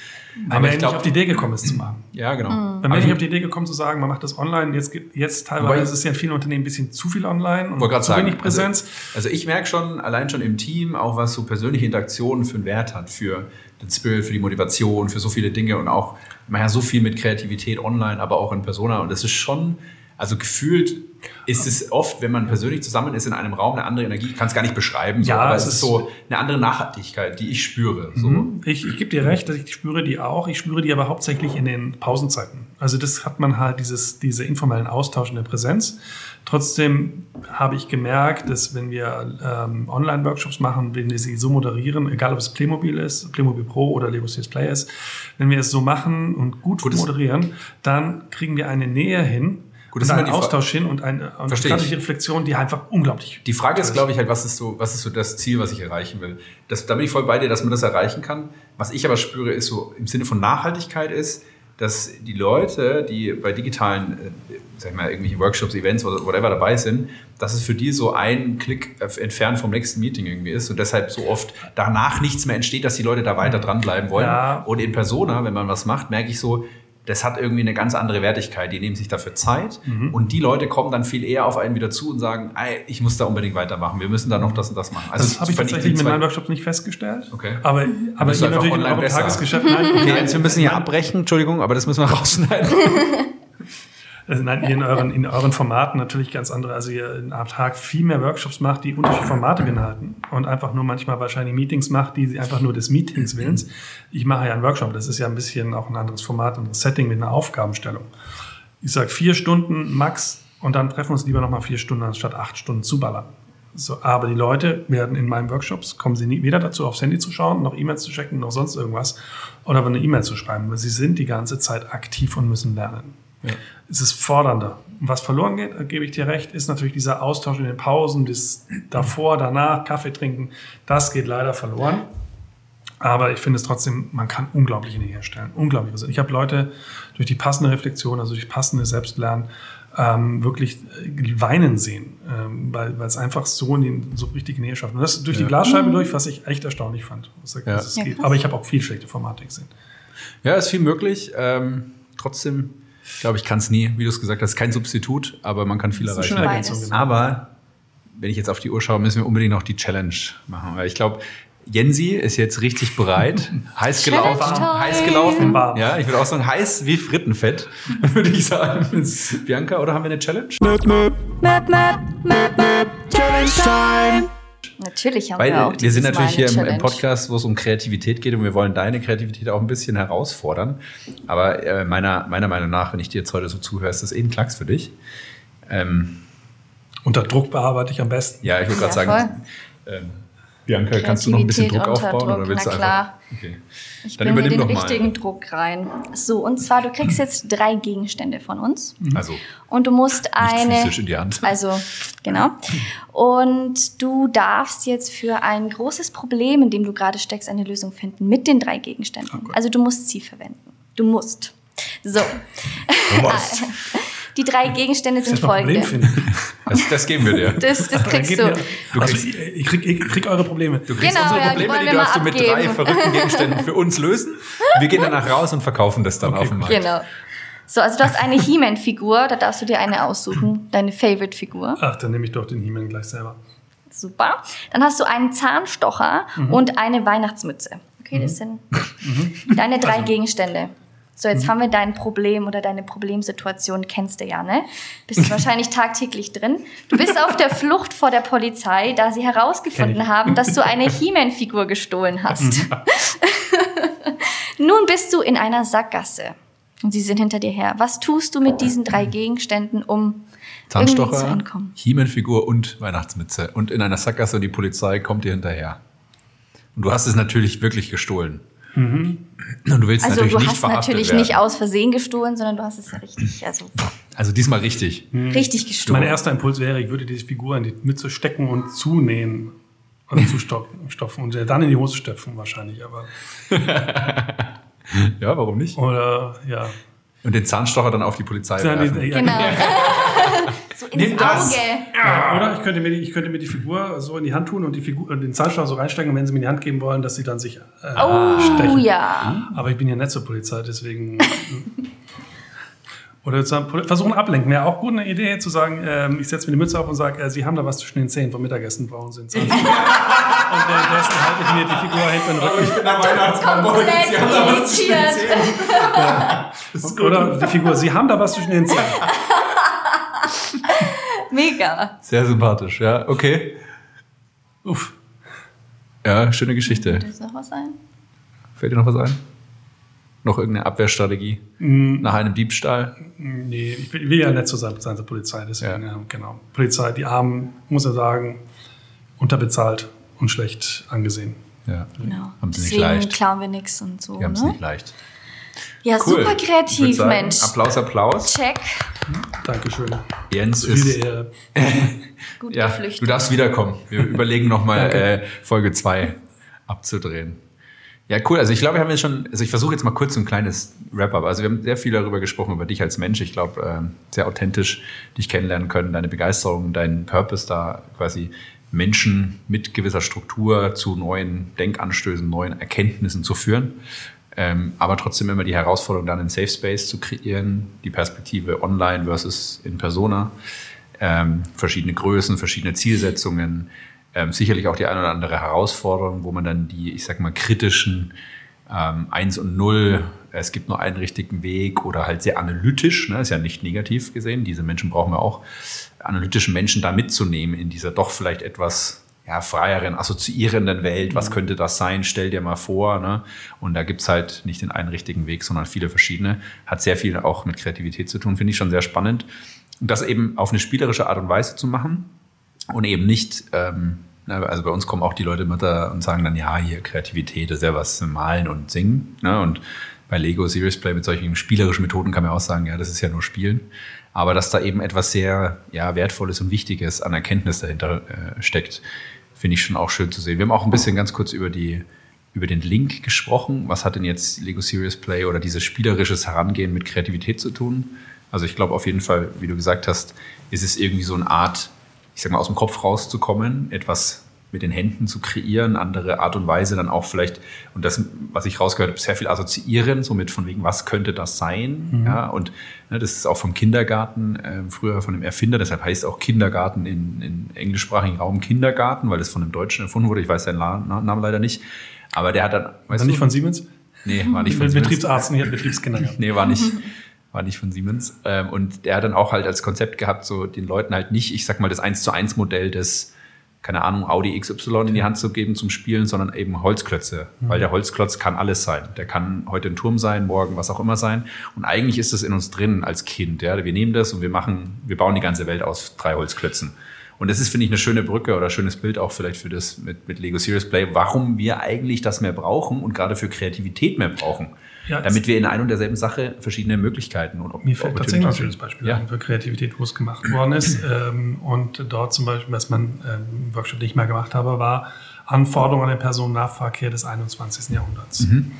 Weil Aber man ich glaube, auf die Idee gekommen ist zu machen. Ja, genau. Mhm. Wenn man nicht auf die Idee gekommen zu sagen, man macht das online, jetzt, jetzt teilweise ist es ja in vielen Unternehmen ein bisschen zu viel online und zu sagen, wenig Präsenz. Also, also ich merke schon, allein schon im Team, auch was so persönliche Interaktionen für einen Wert hat, für den Spirit, für die Motivation, für so viele Dinge und auch, man ja so viel mit Kreativität online, aber auch in Persona und das ist schon, also gefühlt ist es oft, wenn man persönlich zusammen ist in einem Raum, eine andere Energie. Ich kann es gar nicht beschreiben, so, ja, aber es ist so eine andere Nachhaltigkeit, die ich spüre. So. Mhm. Ich, ich gebe dir recht, dass ich spüre die auch. Ich spüre die aber hauptsächlich in den Pausenzeiten. Also das hat man halt, dieses, diese informellen Austausch in der Präsenz. Trotzdem habe ich gemerkt, dass wenn wir ähm, Online-Workshops machen, wenn wir sie so moderieren, egal ob es Playmobil ist, Playmobil Pro oder Lego Serious Play ist, wenn wir es so machen und gut, gut moderieren, dann kriegen wir eine Nähe hin, Gut, das und ein Austausch hin und eine, eine Reflexion, die einfach unglaublich. Die Frage ist, glaube ich, halt, was ist so, was ist so das Ziel, was ich erreichen will? Das, da bin ich voll bei dir, dass man das erreichen kann. Was ich aber spüre, ist so im Sinne von Nachhaltigkeit ist, dass die Leute, die bei digitalen, äh, sag ich mal, irgendwelche Workshops, Events oder whatever dabei sind, dass es für die so ein Klick entfernt vom nächsten Meeting irgendwie ist und deshalb so oft danach nichts mehr entsteht, dass die Leute da weiter dranbleiben wollen. Ja. Und in Persona, wenn man was macht, merke ich so, das hat irgendwie eine ganz andere Wertigkeit. Die nehmen sich dafür Zeit mhm. und die Leute kommen dann viel eher auf einen wieder zu und sagen, ich muss da unbedingt weitermachen. Wir müssen da noch das und das machen. Also das habe ich tatsächlich mit meinen Workshops nicht festgestellt. Okay. Aber, aber hier natürlich in eurem Tagesgeschäft. Nein, (laughs) okay, jetzt, wir müssen hier abbrechen. Entschuldigung, aber das müssen wir rausschneiden. (laughs) Also nein, in euren, in euren Formaten natürlich ganz andere. Also ihr am Tag viel mehr Workshops macht, die unterschiedliche Formate beinhalten und einfach nur manchmal wahrscheinlich Meetings macht, die einfach nur des Meetings willens. Ich mache ja einen Workshop, das ist ja ein bisschen auch ein anderes Format, ein anderes Setting mit einer Aufgabenstellung. Ich sage vier Stunden max und dann treffen wir uns lieber nochmal vier Stunden anstatt acht Stunden zuballern. So, aber die Leute werden in meinen Workshops, kommen sie nie, weder dazu, aufs Handy zu schauen, noch E-Mails zu checken, noch sonst irgendwas oder eine E-Mail zu schreiben, sie sind die ganze Zeit aktiv und müssen lernen. Ja. Es ist fordernder. Was verloren geht, gebe ich dir recht, ist natürlich dieser Austausch in den Pausen, das davor, danach, Kaffee trinken, das geht leider verloren. Aber ich finde es trotzdem, man kann unglaubliche Nähe herstellen. Unglaublich. Ich habe Leute durch die passende Reflexion, also durch passende Selbstlernen, ähm, wirklich äh, weinen sehen, ähm, weil, es einfach so in den, so richtig Nähe schafft. Und das durch die Glasscheibe mhm. durch, was ich echt erstaunlich fand. Ja. Ja, Aber ich habe auch viel schlechte Formate gesehen. Ja, ist viel möglich. Ähm, trotzdem ich glaube, ich kann es nie, wie du es gesagt hast, kein Substitut, aber man kann viel das erreichen. Ergänzung. Aber wenn ich jetzt auf die Uhr schaue, müssen wir unbedingt noch die Challenge machen. Weil ich glaube, Jensi ist jetzt richtig bereit, (laughs) heiß gelaufen, heiß gelaufen. Ja, ich würde auch sagen, heiß wie Frittenfett, (laughs) würde ich sagen. Bianca, oder haben wir eine Challenge? Möp, möp. Möp, möp, möp, möp. Challenge Time. Natürlich haben Weil wir auch Wir sind natürlich hier im, im, Podcast, wo es um Kreativität geht und wir wollen deine Kreativität auch ein bisschen herausfordern. Aber äh, meiner, meiner Meinung nach, wenn ich dir jetzt heute so zuhöre, ist das eh ein Klacks für dich. Ähm, Unter Druck bearbeite ich am besten. Ja, ich würde gerade ja, sagen, ähm, Bianca, kannst du noch ein bisschen Druck aufbauen Druck, oder willst du einfach? Okay. Ich Dann bringe den richtigen mal. Druck rein. So, und zwar, du kriegst jetzt drei Gegenstände von uns. Mhm. Also. Und du musst eine. Physisch in die Hand. Also, genau. Und du darfst jetzt für ein großes Problem, in dem du gerade steckst, eine Lösung finden mit den drei Gegenständen. Oh also, du musst sie verwenden. Du musst. So. Du musst. (laughs) Die drei Gegenstände sind folgende. Das, das geben wir dir. (laughs) Das, das kriegst du. du also ich, krieg, ich krieg eure Probleme. Du kriegst genau, unsere ja, Probleme, die, die darfst du mit drei verrückten Gegenständen (laughs) für uns lösen. Wir gehen danach raus und verkaufen das dann okay. auf dem Markt. Genau. So, also du hast eine He-Man-Figur, da darfst du dir eine aussuchen, deine Favorite-Figur. Ach, dann nehme ich doch den He-Man gleich selber. Super. Dann hast du einen Zahnstocher mhm. und eine Weihnachtsmütze. Okay, das mhm. sind (laughs) mhm. deine drei also, Gegenstände. So, jetzt mhm. haben wir dein Problem oder deine Problemsituation, kennst du ja, ne? Bist du (laughs) wahrscheinlich tagtäglich drin. Du bist auf der Flucht vor der Polizei, da sie herausgefunden haben, dass du eine He-Man-Figur gestohlen hast. (laughs) Nun bist du in einer Sackgasse und sie sind hinter dir her. Was tust du mit diesen drei Gegenständen, um irgendwie zu Zahnstocher, entkommen. He-Man-Figur und Weihnachtsmütze. Und in einer Sackgasse und die Polizei kommt dir hinterher. Und du hast es natürlich wirklich gestohlen. Und du willst Also natürlich du nicht hast natürlich werden. nicht aus Versehen gestohlen, sondern du hast es ja richtig, also Also diesmal richtig. richtig gestohlen. Mein erster Impuls wäre, ich würde diese Figur in die Mütze stecken und zunähen. Oder (laughs) zustopfen und dann in die Hose stopfen wahrscheinlich, aber. (laughs) Ja, warum nicht? Oder ja. Und den Zahnstocher dann auf die Polizei Ja, werfen. ja, Genau. (laughs) ins Nimm das. Auge. Ja, oder ich könnte, mir die, ich könnte mir die Figur so in die Hand tun und die Figur, den Zahnstocher so reinstecken, und wenn sie mir in die Hand geben wollen, dass sie dann sich äh, Oh stechen. ja. Aber ich bin ja nicht zur Polizei, deswegen. (laughs) Oder zu sagen, versuchen ablenken. Wäre auch gut eine Idee, zu sagen, ähm, ich setze mir die Mütze auf und sage, äh, Sie haben da was zwischen den Zähnen vom Mittagessen, brauchen Sie einen (laughs) und währenddessen halte ich mir die Figur hinter den Rücken. bin der Weihnachtsmann. Komplett irritiert. (laughs) Oder die Figur, Sie haben da was zwischen den Zähnen. (laughs) Mega. Sehr sympathisch, ja. Okay. Uff. Ja, schöne Geschichte. Ist noch was ein? Fällt dir noch was ein? Noch irgendeine Abwehrstrategie? Nach einem Diebstahl? Nee, ich will, will ja nicht so sein, sein zur Polizei, deswegen, Ja. ja. genau. Polizei, die Armen, muss er sagen, unterbezahlt und schlecht angesehen. Ja. Genau. Haben sie nicht Deswegen leicht. klauen wir nichts und so. Die haben es Ne? nicht leicht. Ja, Cool. super kreativ, sagen, Mensch. Applaus, Applaus. Check. Dankeschön. Jens ist. Ehre. (laughs) Gut Ja, geflüchtet. du darfst wiederkommen. Wir überlegen nochmal (laughs) äh, Folge 2 abzudrehen. Ja, cool. Also ich glaube, wir haben jetzt schon, also ich versuche jetzt mal kurz so ein kleines Wrap-up. Also wir haben sehr viel darüber gesprochen, über dich als Mensch. Ich glaube, ähm, sehr authentisch dich kennenlernen können, deine Begeisterung, deinen Purpose da quasi Menschen mit gewisser Struktur zu neuen Denkanstößen, neuen Erkenntnissen zu führen. Ähm, aber trotzdem immer die Herausforderung, dann einen Safe Space zu kreieren, die Perspektive online versus in Persona, ähm, verschiedene Größen, verschiedene Zielsetzungen, ähm, sicherlich auch die eine oder andere Herausforderung, wo man dann die, ich sag mal, kritischen ähm, 1 und 0, es gibt nur einen richtigen Weg oder halt sehr analytisch, ne, ist ja nicht negativ gesehen, diese Menschen brauchen wir auch, analytischen Menschen da mitzunehmen in dieser doch vielleicht etwas ja, freieren, assoziierenden Welt. Was könnte das sein? Stell dir mal vor. Ne? Und da gibt's halt nicht den einen richtigen Weg, sondern viele verschiedene. Hat sehr viel auch mit Kreativität zu tun, finde ich schon sehr spannend. Und das eben auf eine spielerische Art und Weise zu machen und eben nicht, ähm, na, also bei uns kommen auch die Leute mit da und sagen dann, ja, hier Kreativität ist ja was malen und singen. Ne? Und bei Lego Serious Play mit solchen spielerischen Methoden kann man auch sagen, ja, das ist ja nur Spielen. Aber dass da eben etwas sehr ja, Wertvolles und Wichtiges an Erkenntnis dahinter äh, steckt, finde ich schon auch schön zu sehen. Wir haben auch ein bisschen ganz kurz über die über den Link gesprochen. Was hat denn jetzt Lego Serious Play oder dieses spielerisches Herangehen mit Kreativität zu tun? Also ich glaube auf jeden Fall, wie du gesagt hast, ist es irgendwie so eine Art, ich sag mal, aus dem Kopf rauszukommen, etwas mit den Händen zu kreieren, andere Art und Weise dann auch vielleicht, und das, was ich rausgehört habe, sehr viel assoziieren, somit von wegen, was könnte das sein? Ja, und ne, das ist auch vom Kindergarten, äh, früher von dem Erfinder, deshalb heißt auch Kindergarten in, in englischsprachigen Raum Kindergarten, weil das von einem Deutschen erfunden wurde, ich weiß seinen Namen leider nicht, aber der hat dann, weißt War nicht von Siemens? Nee, war nicht von Siemens. Betriebsarzt, nicht Betriebskinder. (laughs) Nee, war nicht, war nicht von Siemens. Ähm, und der hat dann auch halt als Konzept gehabt, so den Leuten halt nicht, ich sag mal, das 1 zu 1 Modell des, keine Ahnung, Audi XY in die Hand zu geben zum Spielen, sondern eben Holzklötze. Weil der Holzklotz kann alles sein. Der kann heute ein Turm sein, morgen was auch immer sein. Und eigentlich ist es in uns drin als Kind. Ja? Wir nehmen das und wir machen, wir bauen die ganze Welt aus drei Holzklötzen. Und das ist, finde ich, eine schöne Brücke oder schönes Bild auch vielleicht für das mit, mit Lego Serious Play, warum wir eigentlich das mehr brauchen und gerade für Kreativität mehr brauchen. Ja, damit wir in ein und derselben Sache verschiedene Möglichkeiten und Mir fällt tatsächlich ein schönes Beispiel Ja. für Kreativität, wo es gemacht worden ist. (clears throat) ähm, und dort zum Beispiel, was man ähm, im Workshop nicht mehr gemacht habe, war Anforderungen an den Personennahverkehr des 21. Jahrhunderts. Mhm.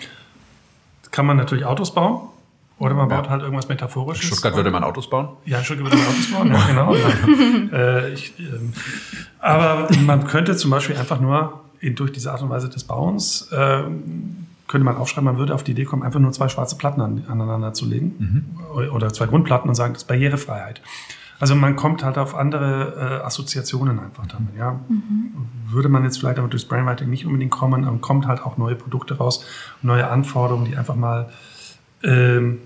Kann man natürlich Autos bauen oder man baut halt irgendwas Metaphorisches. In Stuttgart würde man Autos bauen. Ja, in Stuttgart würde man Autos bauen, ja, genau. (laughs) äh, ich, ähm, aber man könnte zum Beispiel einfach nur in, durch diese Art und Weise des Bauens, ähm, könnte man aufschreiben, man würde auf die Idee kommen, einfach nur zwei schwarze Platten an, aneinander zu legen oder zwei Grundplatten und sagen, das ist Barrierefreiheit. Also man kommt halt auf andere äh, Assoziationen einfach damit. Ja? Würde man jetzt vielleicht aber durchs Brainwriting nicht unbedingt kommen, dann kommt halt auch neue Produkte raus, neue Anforderungen, die einfach mal ähm,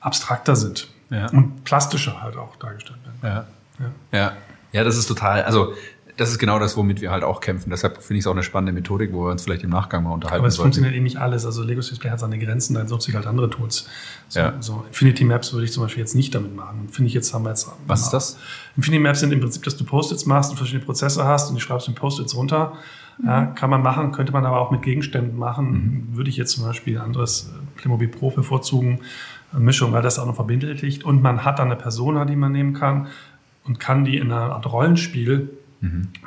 abstrakter sind Ja. und plastischer halt auch dargestellt werden. Ja. Ja. Ja. Ja, das ist total, also das ist genau das, womit wir halt auch kämpfen. Deshalb finde ich es auch eine spannende Methodik, wo wir uns vielleicht im Nachgang mal unterhalten Aber es sollten. funktioniert eh nicht alles. Also Lego Display hat seine Grenzen, dann nutze ich halt andere Tools. So, Ja. so Infinity Maps würde ich zum Beispiel jetzt nicht damit machen. Finde ich jetzt haben wir jetzt. Was ist das? Infinity Maps sind im Prinzip, dass du Post-its machst und verschiedene Prozesse hast und die schreibst in Post-its runter. Ja, kann man machen, könnte man aber auch mit Gegenständen machen. Würde ich jetzt zum Beispiel ein anderes äh, Playmobil Pro bevorzugen. Eine Mischung, weil das auch noch verbindlicht. Und man hat dann eine Persona, die man nehmen kann und kann die in einer Art Rollenspiel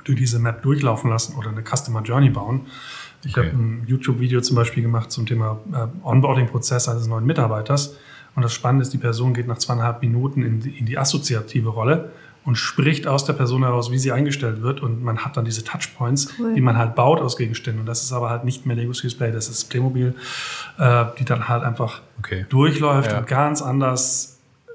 durch diese Map durchlaufen lassen oder eine Customer Journey bauen. Ich Okay. habe ein YouTube-Video zum Beispiel gemacht zum Thema äh, Onboarding-Prozess eines neuen Mitarbeiters. Und das Spannende ist, die Person geht nach zweieinhalb Minuten in die, in die assoziative Rolle und spricht aus der Person heraus, wie sie eingestellt wird. Und man hat dann diese Touchpoints, die man halt baut aus Gegenständen. Und das ist aber halt nicht mehr Lego Display, das ist Playmobil, äh, die dann halt einfach Okay. durchläuft Ja. und ganz anders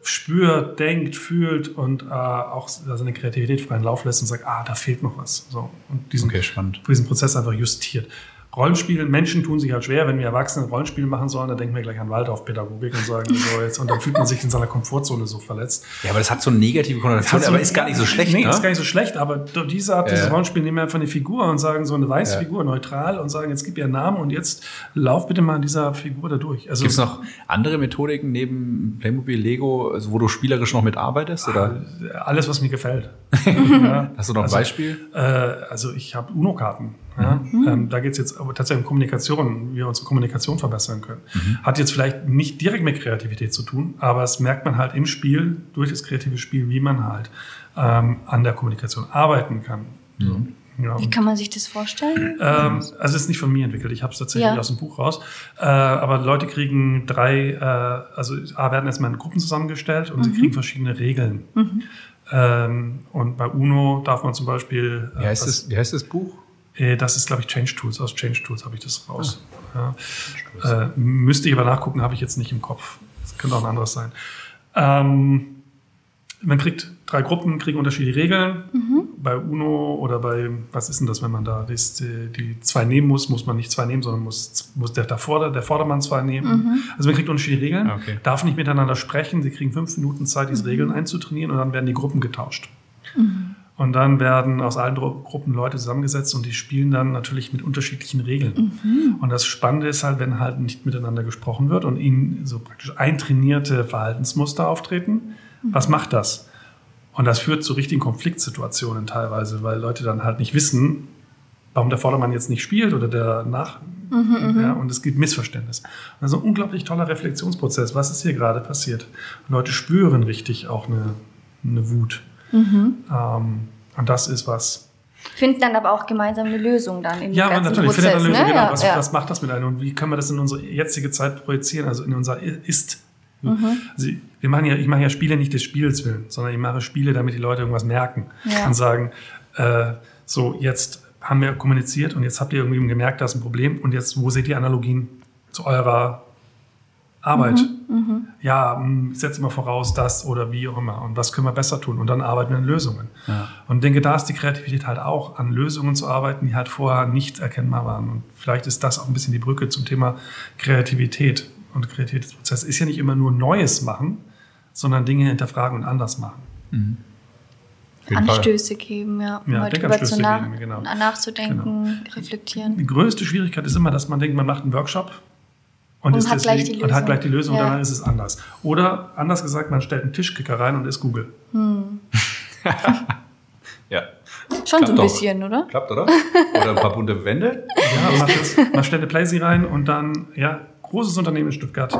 spürt, denkt, fühlt und äh, auch seine Kreativität freien Lauf lässt und sagt, ah, da fehlt noch was. So, und diesen, Okay, diesen Prozess einfach justiert. Rollenspiele, Menschen tun sich halt schwer, wenn wir Erwachsene Rollenspiele machen sollen, dann denken wir gleich an Waldorfpädagogik und sagen so jetzt, und dann fühlt man sich in seiner Komfortzone so verletzt. Ja, aber das hat so eine negative Konnotation, aber ist gar nicht so schlecht, Nee, ne? ist gar nicht so schlecht, aber diese Art, Ja. dieses Rollenspiel nehmen wir einfach eine Figur und sagen so eine weiße Ja. Figur, neutral und sagen, jetzt gib ihr einen Namen und jetzt lauf bitte mal an dieser Figur da durch. Also Gibt es noch andere Methodiken neben Playmobil, Lego, also wo du spielerisch noch mitarbeitest? Oder alles, was mir gefällt. (laughs) ja. hast du noch ein Also, Beispiel? Äh, also ich habe UNO-Karten. Ja? Ähm, da geht es jetzt aber tatsächlich um Kommunikation, wie wir unsere Kommunikation verbessern können. Hat jetzt vielleicht nicht direkt mit Kreativität zu tun, aber es merkt man halt im Spiel, durch das kreative Spiel, wie man halt ähm, an der Kommunikation arbeiten kann. So. Ja, Wie kann man sich das vorstellen? ähm, also es ist nicht von mir entwickelt, ich habe es tatsächlich Ja. aus dem Buch raus. Äh, aber Leute kriegen drei, äh, also A, werden erstmal in Gruppen zusammengestellt und sie kriegen verschiedene Regeln. Ähm, und bei UNO darf man zum Beispiel. äh, Wie heißt, was- das, wie heißt das Buch? Äh, Das ist, glaube ich, Change Tools. Aus Change Tools habe ich das raus. Ja. Äh, müsste ich aber nachgucken, habe ich jetzt nicht im Kopf. Das könnte auch ein anderes sein. Ähm, man kriegt drei Gruppen, kriegen unterschiedliche Regeln. Bei UNO oder bei, was ist denn das, wenn man da das, die, die zwei nehmen muss, muss man nicht zwei nehmen, sondern muss, muss der, der, Vorder-, der Vordermann zwei nehmen. Also man kriegt unterschiedliche Regeln, Okay. darf nicht miteinander sprechen. Sie kriegen fünf Minuten Zeit, diese Regeln einzutrainieren und dann werden die Gruppen getauscht. Und dann werden aus allen Gruppen Leute zusammengesetzt und die spielen dann natürlich mit unterschiedlichen Regeln. Und das Spannende ist halt, wenn halt nicht miteinander gesprochen wird und ihnen so praktisch eintrainierte Verhaltensmuster auftreten, was macht das? Und das führt zu richtigen Konfliktsituationen teilweise, weil Leute dann halt nicht wissen, warum der Vordermann jetzt nicht spielt oder der nach. Ja, und es gibt Missverständnis. Ist ein unglaublich toller Reflexionsprozess. Was ist hier gerade passiert? Und Leute spüren richtig auch eine, eine Wut. Ähm, und das ist was. Finden dann aber auch gemeinsam eine Lösung dann in Ja, ganzen natürlich, Prozess. findet eine Lösung, ne? genau. ja, was, ja. was macht das mit einem und wie können wir das in unsere jetzige Zeit projizieren, also in unser Ist? Mhm. Also wir machen ja, ich mache ja Spiele nicht des Spiels willen, sondern ich mache Spiele, damit die Leute irgendwas merken Ja. und sagen, äh, so jetzt haben wir kommuniziert und jetzt habt ihr irgendwie gemerkt, da ist ein Problem und jetzt, wo seht ihr Analogien zu eurer Arbeit? Mhm, Ja, mh, ich setze mal voraus, das oder wie auch immer und was können wir besser tun und dann arbeiten wir an Lösungen. Und denke, da ist die Kreativität halt auch, an Lösungen zu arbeiten, die halt vorher nicht erkennbar waren. Und vielleicht ist das auch ein bisschen die Brücke zum Thema Kreativität. Und Kreativitätsprozess ist ja nicht immer nur Neues machen, sondern Dinge hinterfragen und anders machen. Fall. Anstöße geben, ja. Ja, Mal drüber zu nach, geben, genau. nachzudenken, reflektieren. Die größte Schwierigkeit ist immer, dass man denkt, man macht einen Workshop und, Und ist hat gleich deswegen- und hat Lösung. gleich die Lösung Ja. und dann ist es anders. Oder anders gesagt, man stellt einen Tischkicker rein und ist Google. (laughs) Ja. Schon so Klappt ein doch. bisschen, oder? Klappt, oder? Oder ein paar bunte Wände? Ja, man, das, man stellt eine Playsee rein und dann, ja, großes Unternehmen in Stuttgart,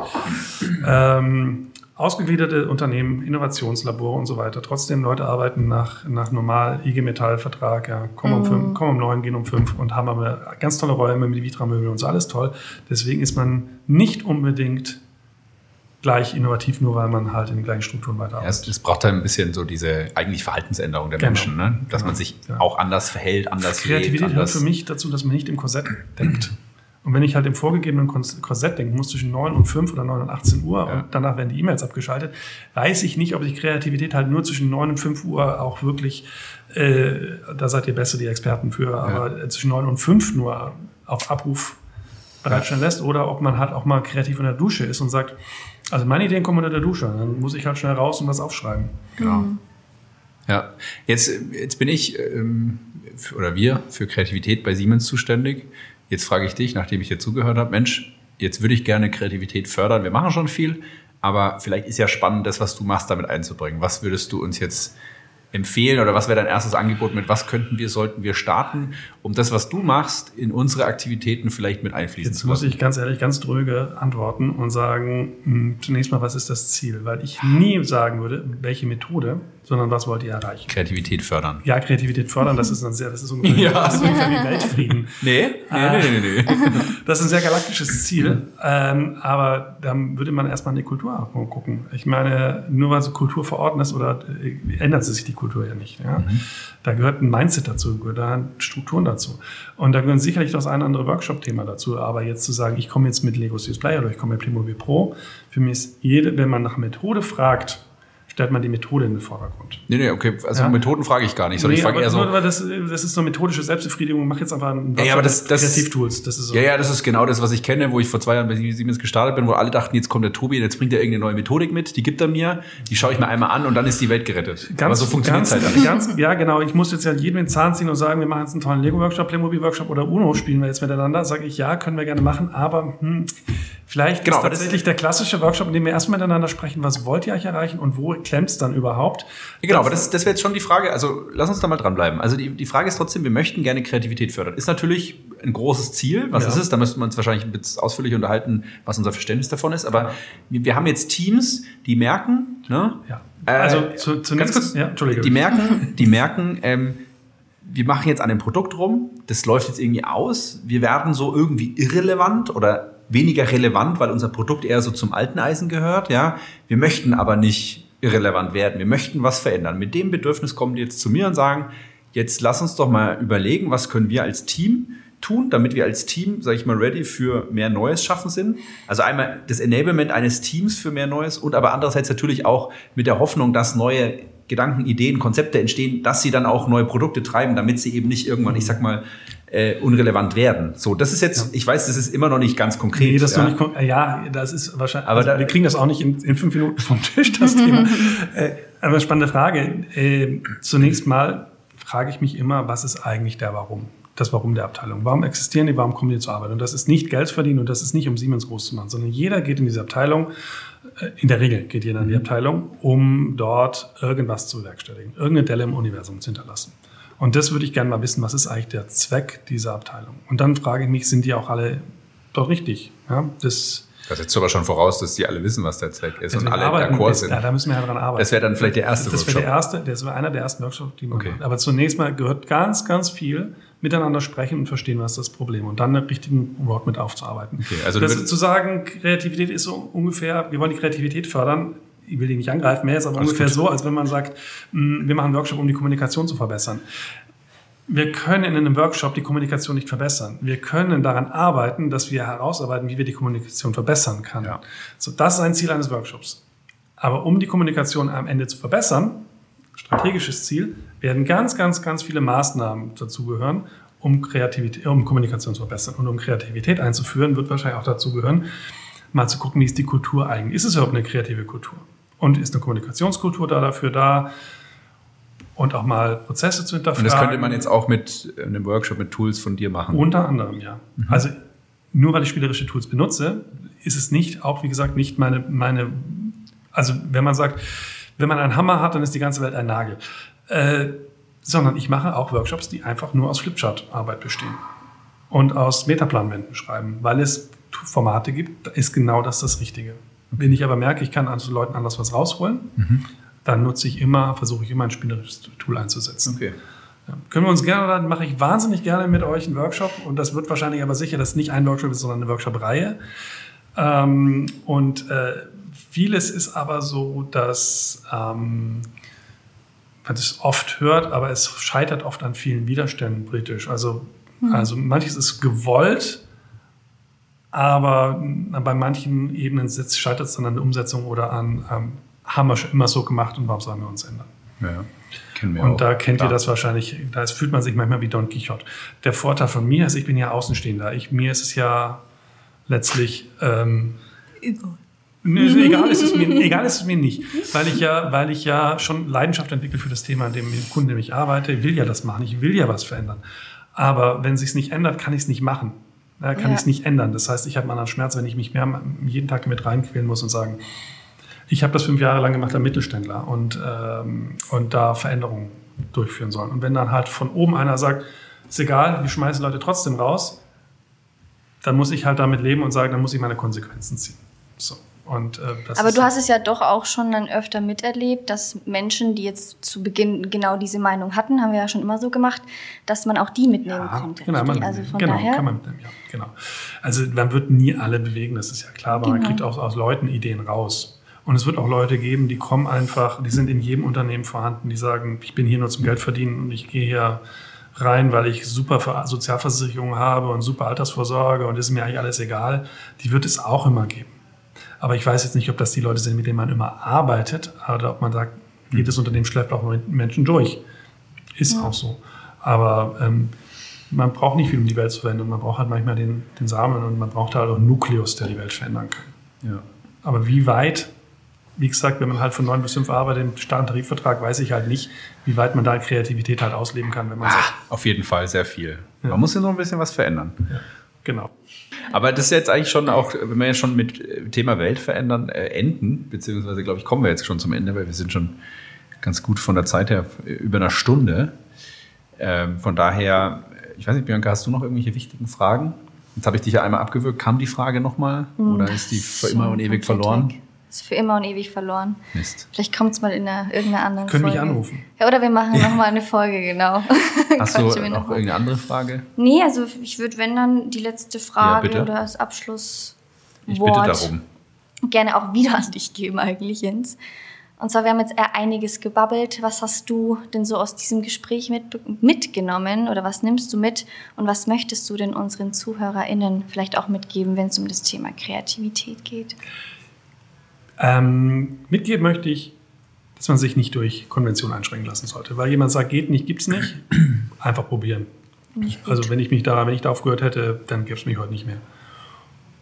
ähm, ausgegliederte Unternehmen, Innovationslabore und so weiter. Trotzdem, Leute arbeiten nach, nach normal IG Metall-Vertrag, ja, kommen, um fünf, kommen um neun, gehen um fünf und haben aber ganz tolle Räume mit Vitra-Möbel und so, alles toll. Deswegen ist man nicht unbedingt gleich innovativ, nur weil man halt in den gleichen Strukturen Ja, weiterarbeitet. es, es braucht dann ein bisschen so diese eigentlich Verhaltensänderung der Genau. Menschen, ne? dass Genau. man sich Genau. auch anders verhält, anders Kreativität lebt. gehört Anders. für mich dazu, dass man nicht im Korsett denkt. Und wenn ich halt im vorgegebenen Korsett denken muss, zwischen 9 und 5 oder 9 und 18 Uhr Ja. und danach werden die E-Mails abgeschaltet, weiß ich nicht, ob die Kreativität halt nur zwischen 9 und 5 Uhr auch wirklich, äh, da seid ihr besser die Experten für, aber äh, zwischen 9 und 5 nur auf Abruf bereitstellen lässt oder ob man halt auch mal kreativ in der Dusche ist und sagt, also meine Ideen kommen unter der Dusche, dann muss ich halt schnell raus und was aufschreiben. Genau. Ja, jetzt, jetzt bin ich ähm, oder wir für Kreativität bei Siemens zuständig. Jetzt frage ich dich, nachdem ich dir zugehört habe, Mensch, jetzt würde ich gerne Kreativität fördern. Wir machen schon viel, aber vielleicht ist ja spannend, das, was du machst, damit einzubringen. Was würdest du uns jetzt empfehlen oder was wäre dein erstes Angebot mit, was könnten wir, sollten wir starten, um das, was du machst, in unsere Aktivitäten vielleicht mit einfließen Jetzt zu lassen? Jetzt muss ich ganz ehrlich, ganz dröge antworten und sagen, hm, zunächst mal, was ist das Ziel? Weil ich nie sagen würde, welche Methode, sondern was wollt ihr erreichen? Kreativität fördern. Ja, Kreativität fördern, das ist ein sehr, das ist ungefähr, (laughs) ja. das ist ungefähr wie Weltfrieden. (laughs) Nee, nee, nee, nee, nee. (laughs) Das ist ein sehr galaktisches Ziel, ähm, aber dann würde man erstmal in die Kultur gucken. Ich meine, nur weil so Kultur verordnet ist oder äh, ändert sich die Kultur ja nicht. Ja? Mhm. Da gehört ein Mindset dazu, gehören Strukturen dazu. Und da gehören sicherlich das ein oder andere Workshop-Thema dazu. Aber jetzt zu sagen, ich komme jetzt mit Lego Serious Play oder ich komme mit Playmobil Pro, für mich ist jede, wenn man nach Methode fragt, stellt man die Methode in den Vordergrund. Nee, nee, okay. Also ja. Methoden frage ich gar nicht, sondern nee, ich frage eher so. Nur, das, das ist so methodische Selbstbefriedigung. Ich mache jetzt einfach ein ja, ja, aber das, das, Kreativtools. Das ist so. Ja, ja, das ist genau das, was ich kenne, wo ich vor zwei Jahren bei Siemens gestartet bin, wo alle dachten, jetzt kommt der Tobi, jetzt bringt er irgendeine neue Methodik mit, die gibt er mir, die schaue ich mir einmal an und dann ist die Welt gerettet. Ganz, aber so funktioniert es halt nicht. Ganz, ja, genau. Ich muss jetzt ja jedem in den Zahn ziehen und sagen, wir machen jetzt einen tollen Lego-Workshop, Playmobil-Workshop oder Uno spielen wir jetzt miteinander. Sage ich, ja, können wir gerne machen, aber hm, vielleicht genau, ist tatsächlich der klassische Workshop, in dem wir erstmal miteinander sprechen, was wollt ihr euch erreichen und wo es dann überhaupt? Genau, aber das, das wäre jetzt schon die Frage. Also lass uns da mal dranbleiben. Also die, die Frage ist trotzdem, wir möchten gerne Kreativität fördern. Ist natürlich ein großes Ziel. Was ja. ist es? Da müssten wir uns wahrscheinlich ein bisschen ausführlich unterhalten, was unser Verständnis davon ist. Aber wir, wir haben jetzt Teams, die merken, ne? Ja. Also äh, zu, zunächst, ganz kurz, ja, Entschuldige. Die merken, die merken, ähm, wir machen jetzt an dem Produkt rum, das läuft jetzt irgendwie aus, wir werden so irgendwie irrelevant oder weniger relevant, weil unser Produkt eher so zum alten Eisen gehört, ja. Wir möchten aber nicht irrelevant werden. Wir möchten was verändern. Mit dem Bedürfnis kommen die jetzt zu mir und sagen, jetzt lass uns doch mal überlegen, was können wir als Team tun, damit wir als Team, sage ich mal, ready für mehr Neues schaffen sind. Also einmal das Enablement eines Teams für mehr Neues und aber andererseits natürlich auch mit der Hoffnung, dass neue Gedanken, Ideen, Konzepte entstehen, dass sie dann auch neue Produkte treiben, damit sie eben nicht irgendwann, ich sag mal, äh, unrelevant werden. So, das ist jetzt, ja. ich weiß, das ist immer noch nicht ganz konkret. Nee, das ja. noch nicht konkret. Ja, das ist wahrscheinlich. Aber also, da, wir kriegen das auch nicht in, in fünf Minuten vom Tisch, das (laughs) Thema. Äh, aber spannende Frage. Äh, zunächst mal frage ich mich immer, was ist eigentlich der Warum? Das Warum der Abteilung. Warum existieren die? Warum kommen die zur Arbeit? Und das ist nicht Geld verdienen und das ist nicht, um Siemens groß zu machen, sondern jeder geht in diese Abteilung, äh, in der Regel geht jeder in die mhm. Abteilung, um dort irgendwas zu bewerkstelligen, irgendeine Delle im Universum zu hinterlassen. Und das würde ich gerne mal wissen, was ist eigentlich der Zweck dieser Abteilung? Und dann frage ich mich, sind die auch alle dort richtig? Ja, das das setzt aber schon voraus, dass die alle wissen, was der Zweck ist und alle d'accord sind. Ja, da müssen wir ja dran arbeiten. Das wäre dann vielleicht der erste das, Workshop. Das wäre der erste, das wäre einer der ersten Workshops, die man okay. macht. Aber zunächst mal gehört ganz, ganz viel miteinander sprechen und verstehen, was ist das Problem und dann einen richtigen Wort mit aufzuarbeiten. Okay, also das zu sagen, Kreativität ist so ungefähr, wir wollen die Kreativität fördern, ich will die nicht angreifen, mehr ist aber Alles ungefähr gut. so, als wenn man sagt, hm, wir machen einen Workshop, um die Kommunikation zu verbessern. Wir können in einem Workshop die Kommunikation nicht verbessern. Wir können daran arbeiten, dass wir herausarbeiten, wie wir die Kommunikation verbessern können. Ja. So, das ist ein Ziel eines Workshops. Aber um die Kommunikation am Ende zu verbessern, strategisches Ziel, werden ganz, ganz, ganz viele Maßnahmen dazugehören, um Kreativität, um Kommunikation zu verbessern. Und um Kreativität einzuführen, wird wahrscheinlich auch dazugehören, mal zu gucken, wie ist die Kultur eigentlich? Ist es überhaupt eine kreative Kultur? Und ist eine Kommunikationskultur da dafür da? Und auch mal Prozesse zu hinterfragen. Und das könnte man jetzt auch mit einem Workshop mit Tools von dir machen? Unter anderem, ja. Mhm. Also nur weil ich spielerische Tools benutze, ist es nicht, auch wie gesagt, nicht meine, meine, also wenn man sagt, wenn man einen Hammer hat, dann ist die ganze Welt ein Nagel. Äh, sondern ich mache auch Workshops, die einfach nur aus Flipchart-Arbeit bestehen und aus Metaplanwänden schreiben, weil es Formate gibt, da ist genau das das Richtige. Wenn ich aber merke, ich kann an Leuten anders was rausholen, mhm. dann nutze ich immer, versuche ich immer ein spielerisches Tool einzusetzen. Okay. Ja. Können wir uns gerne, dann mache ich wahnsinnig gerne mit euch einen Workshop und das wird wahrscheinlich aber sicher, dass es nicht ein Workshop ist, sondern eine Workshop-Reihe. Ähm, und äh, vieles ist aber so, dass ähm, man es oft hört, aber es scheitert oft an vielen Widerständen britisch. Also, mhm. also manches ist gewollt, aber bei manchen Ebenen scheitert es dann an der Umsetzung oder an, ähm, haben wir schon immer so gemacht und warum sollen wir uns ändern? Ja, kennen wir Und auch. da kennt Klar. ihr das wahrscheinlich, da fühlt man sich manchmal wie Don Quixote. Der Vorteil von mir ist, ich bin ja Außenstehender. Ich, mir ist es ja letztlich ähm, egal. Nee, egal, ist (laughs) es mir, egal ist es mir nicht, weil ich ja, weil ich ja schon Leidenschaft entwickle für das Thema, an dem Kunden, dem ich arbeite. Ich will ja das machen, ich will ja was verändern. Aber wenn sich nicht ändert, kann ich es nicht machen. Ja, kann ja. ich es nicht ändern. Das heißt, ich habe einen anderen Schmerz, wenn ich mich mehr jeden Tag damit reinquälen muss und sagen, ich habe das fünf Jahre lang gemacht, als Mittelständler und, ähm, und da Veränderungen durchführen sollen. Und wenn dann halt von oben einer sagt, ist egal, wir schmeißen Leute trotzdem raus, dann muss ich halt damit leben und sagen, dann muss ich meine Konsequenzen ziehen. So. Und, äh, Aber du hast es ja doch auch schon dann öfter miterlebt, dass Menschen, die jetzt zu Beginn genau diese Meinung hatten, haben wir ja schon immer so gemacht, dass man auch die mitnehmen ja, konnte. Genau, man, also von genau, daher kann man mitnehmen, ja, genau. Also man wird nie alle bewegen, das ist ja klar, aber genau. man kriegt auch aus Leuten Ideen raus. Und es wird auch Leute geben, die kommen einfach, die sind in jedem Unternehmen vorhanden, die sagen, ich bin hier nur zum Geld verdienen und ich gehe hier rein, weil ich super Sozialversicherung habe und super Altersvorsorge und ist mir eigentlich alles egal. Die wird es auch immer geben. Aber ich weiß jetzt nicht, ob das die Leute sind, mit denen man immer arbeitet oder ob man sagt, jedes hm. Unternehmen schleppt auch Menschen durch. Ist ja. auch so. Aber ähm, man braucht nicht viel, um die Welt zu verändern. Man braucht halt manchmal den, den Samen und man braucht halt auch einen Nukleus, der die Welt verändern kann. Ja. Aber wie weit, wie gesagt, wenn man halt von neun bis fünf arbeitet im starren Tarifvertrag, weiß ich halt nicht, wie weit man da Kreativität halt ausleben kann, wenn man ah, sagt. Auf jeden Fall sehr viel. Ja. Man muss ja noch ein bisschen was verändern. Ja, genau. Aber das ist jetzt eigentlich schon auch, wenn wir ja schon mit äh, Thema Welt verändern äh, enden, beziehungsweise glaube ich, kommen wir jetzt schon zum Ende, weil wir sind schon ganz gut von der Zeit her über einer Stunde. Ähm, von daher, ich weiß nicht, Bianca, hast du noch irgendwelche wichtigen Fragen? Jetzt habe ich dich ja einmal abgewürgt. Kam die Frage nochmal? Hm, oder ist die für immer und ewig verloren? Weg. Ist für immer und ewig verloren. Mist. Vielleicht kommt es mal in einer, irgendeiner anderen Können Folge. Können mich anrufen. Ja, oder wir machen nochmal eine Folge, genau. (laughs) Hast du noch irgendeine andere Frage? Nee, also ich würde, wenn dann die letzte Frage ja, oder das Abschlusswort ich bitte darum. gerne auch wieder an dich geben eigentlich, Jens. Und zwar, wir haben jetzt einiges gebabbelt. Was hast du denn so aus diesem Gespräch mit, mitgenommen oder was nimmst du mit und was möchtest du denn unseren ZuhörerInnen vielleicht auch mitgeben, wenn es um das Thema Kreativität geht? Ähm, mitgeben möchte ich, dass man sich nicht durch Konvention einschränken lassen sollte. Weil jemand sagt, geht nicht, gibt es nicht, (clears throat) einfach probieren. Also wenn ich mich da, wenn ich da aufgehört hätte, dann gäbe es mich heute nicht mehr.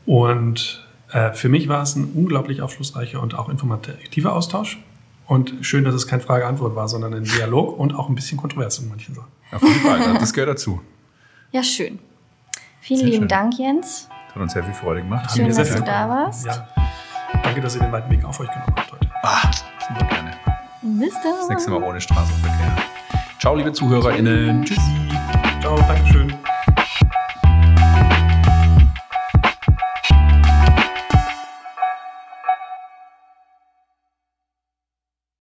Und äh, für mich war es ein unglaublich aufschlussreicher und auch informativer Austausch. Und schön, dass es kein Frage-Antwort war, sondern ein Dialog und auch ein bisschen kontrovers in manchen Sachen. Auf jeden Fall, das gehört dazu. Ja, schön. Vielen sehr lieben schön. Dank, Jens. Hat uns sehr viel Freude gemacht. Schön, dass du da warst. Ja. Danke, dass ihr den weiten Weg auf euch genommen habt heute. Ah, super gerne. Bis dann. Das nächste Mal ohne Straßenverkehr. Ciao, liebe ZuhörerInnen. Tschüssi. Ciao, Dankeschön.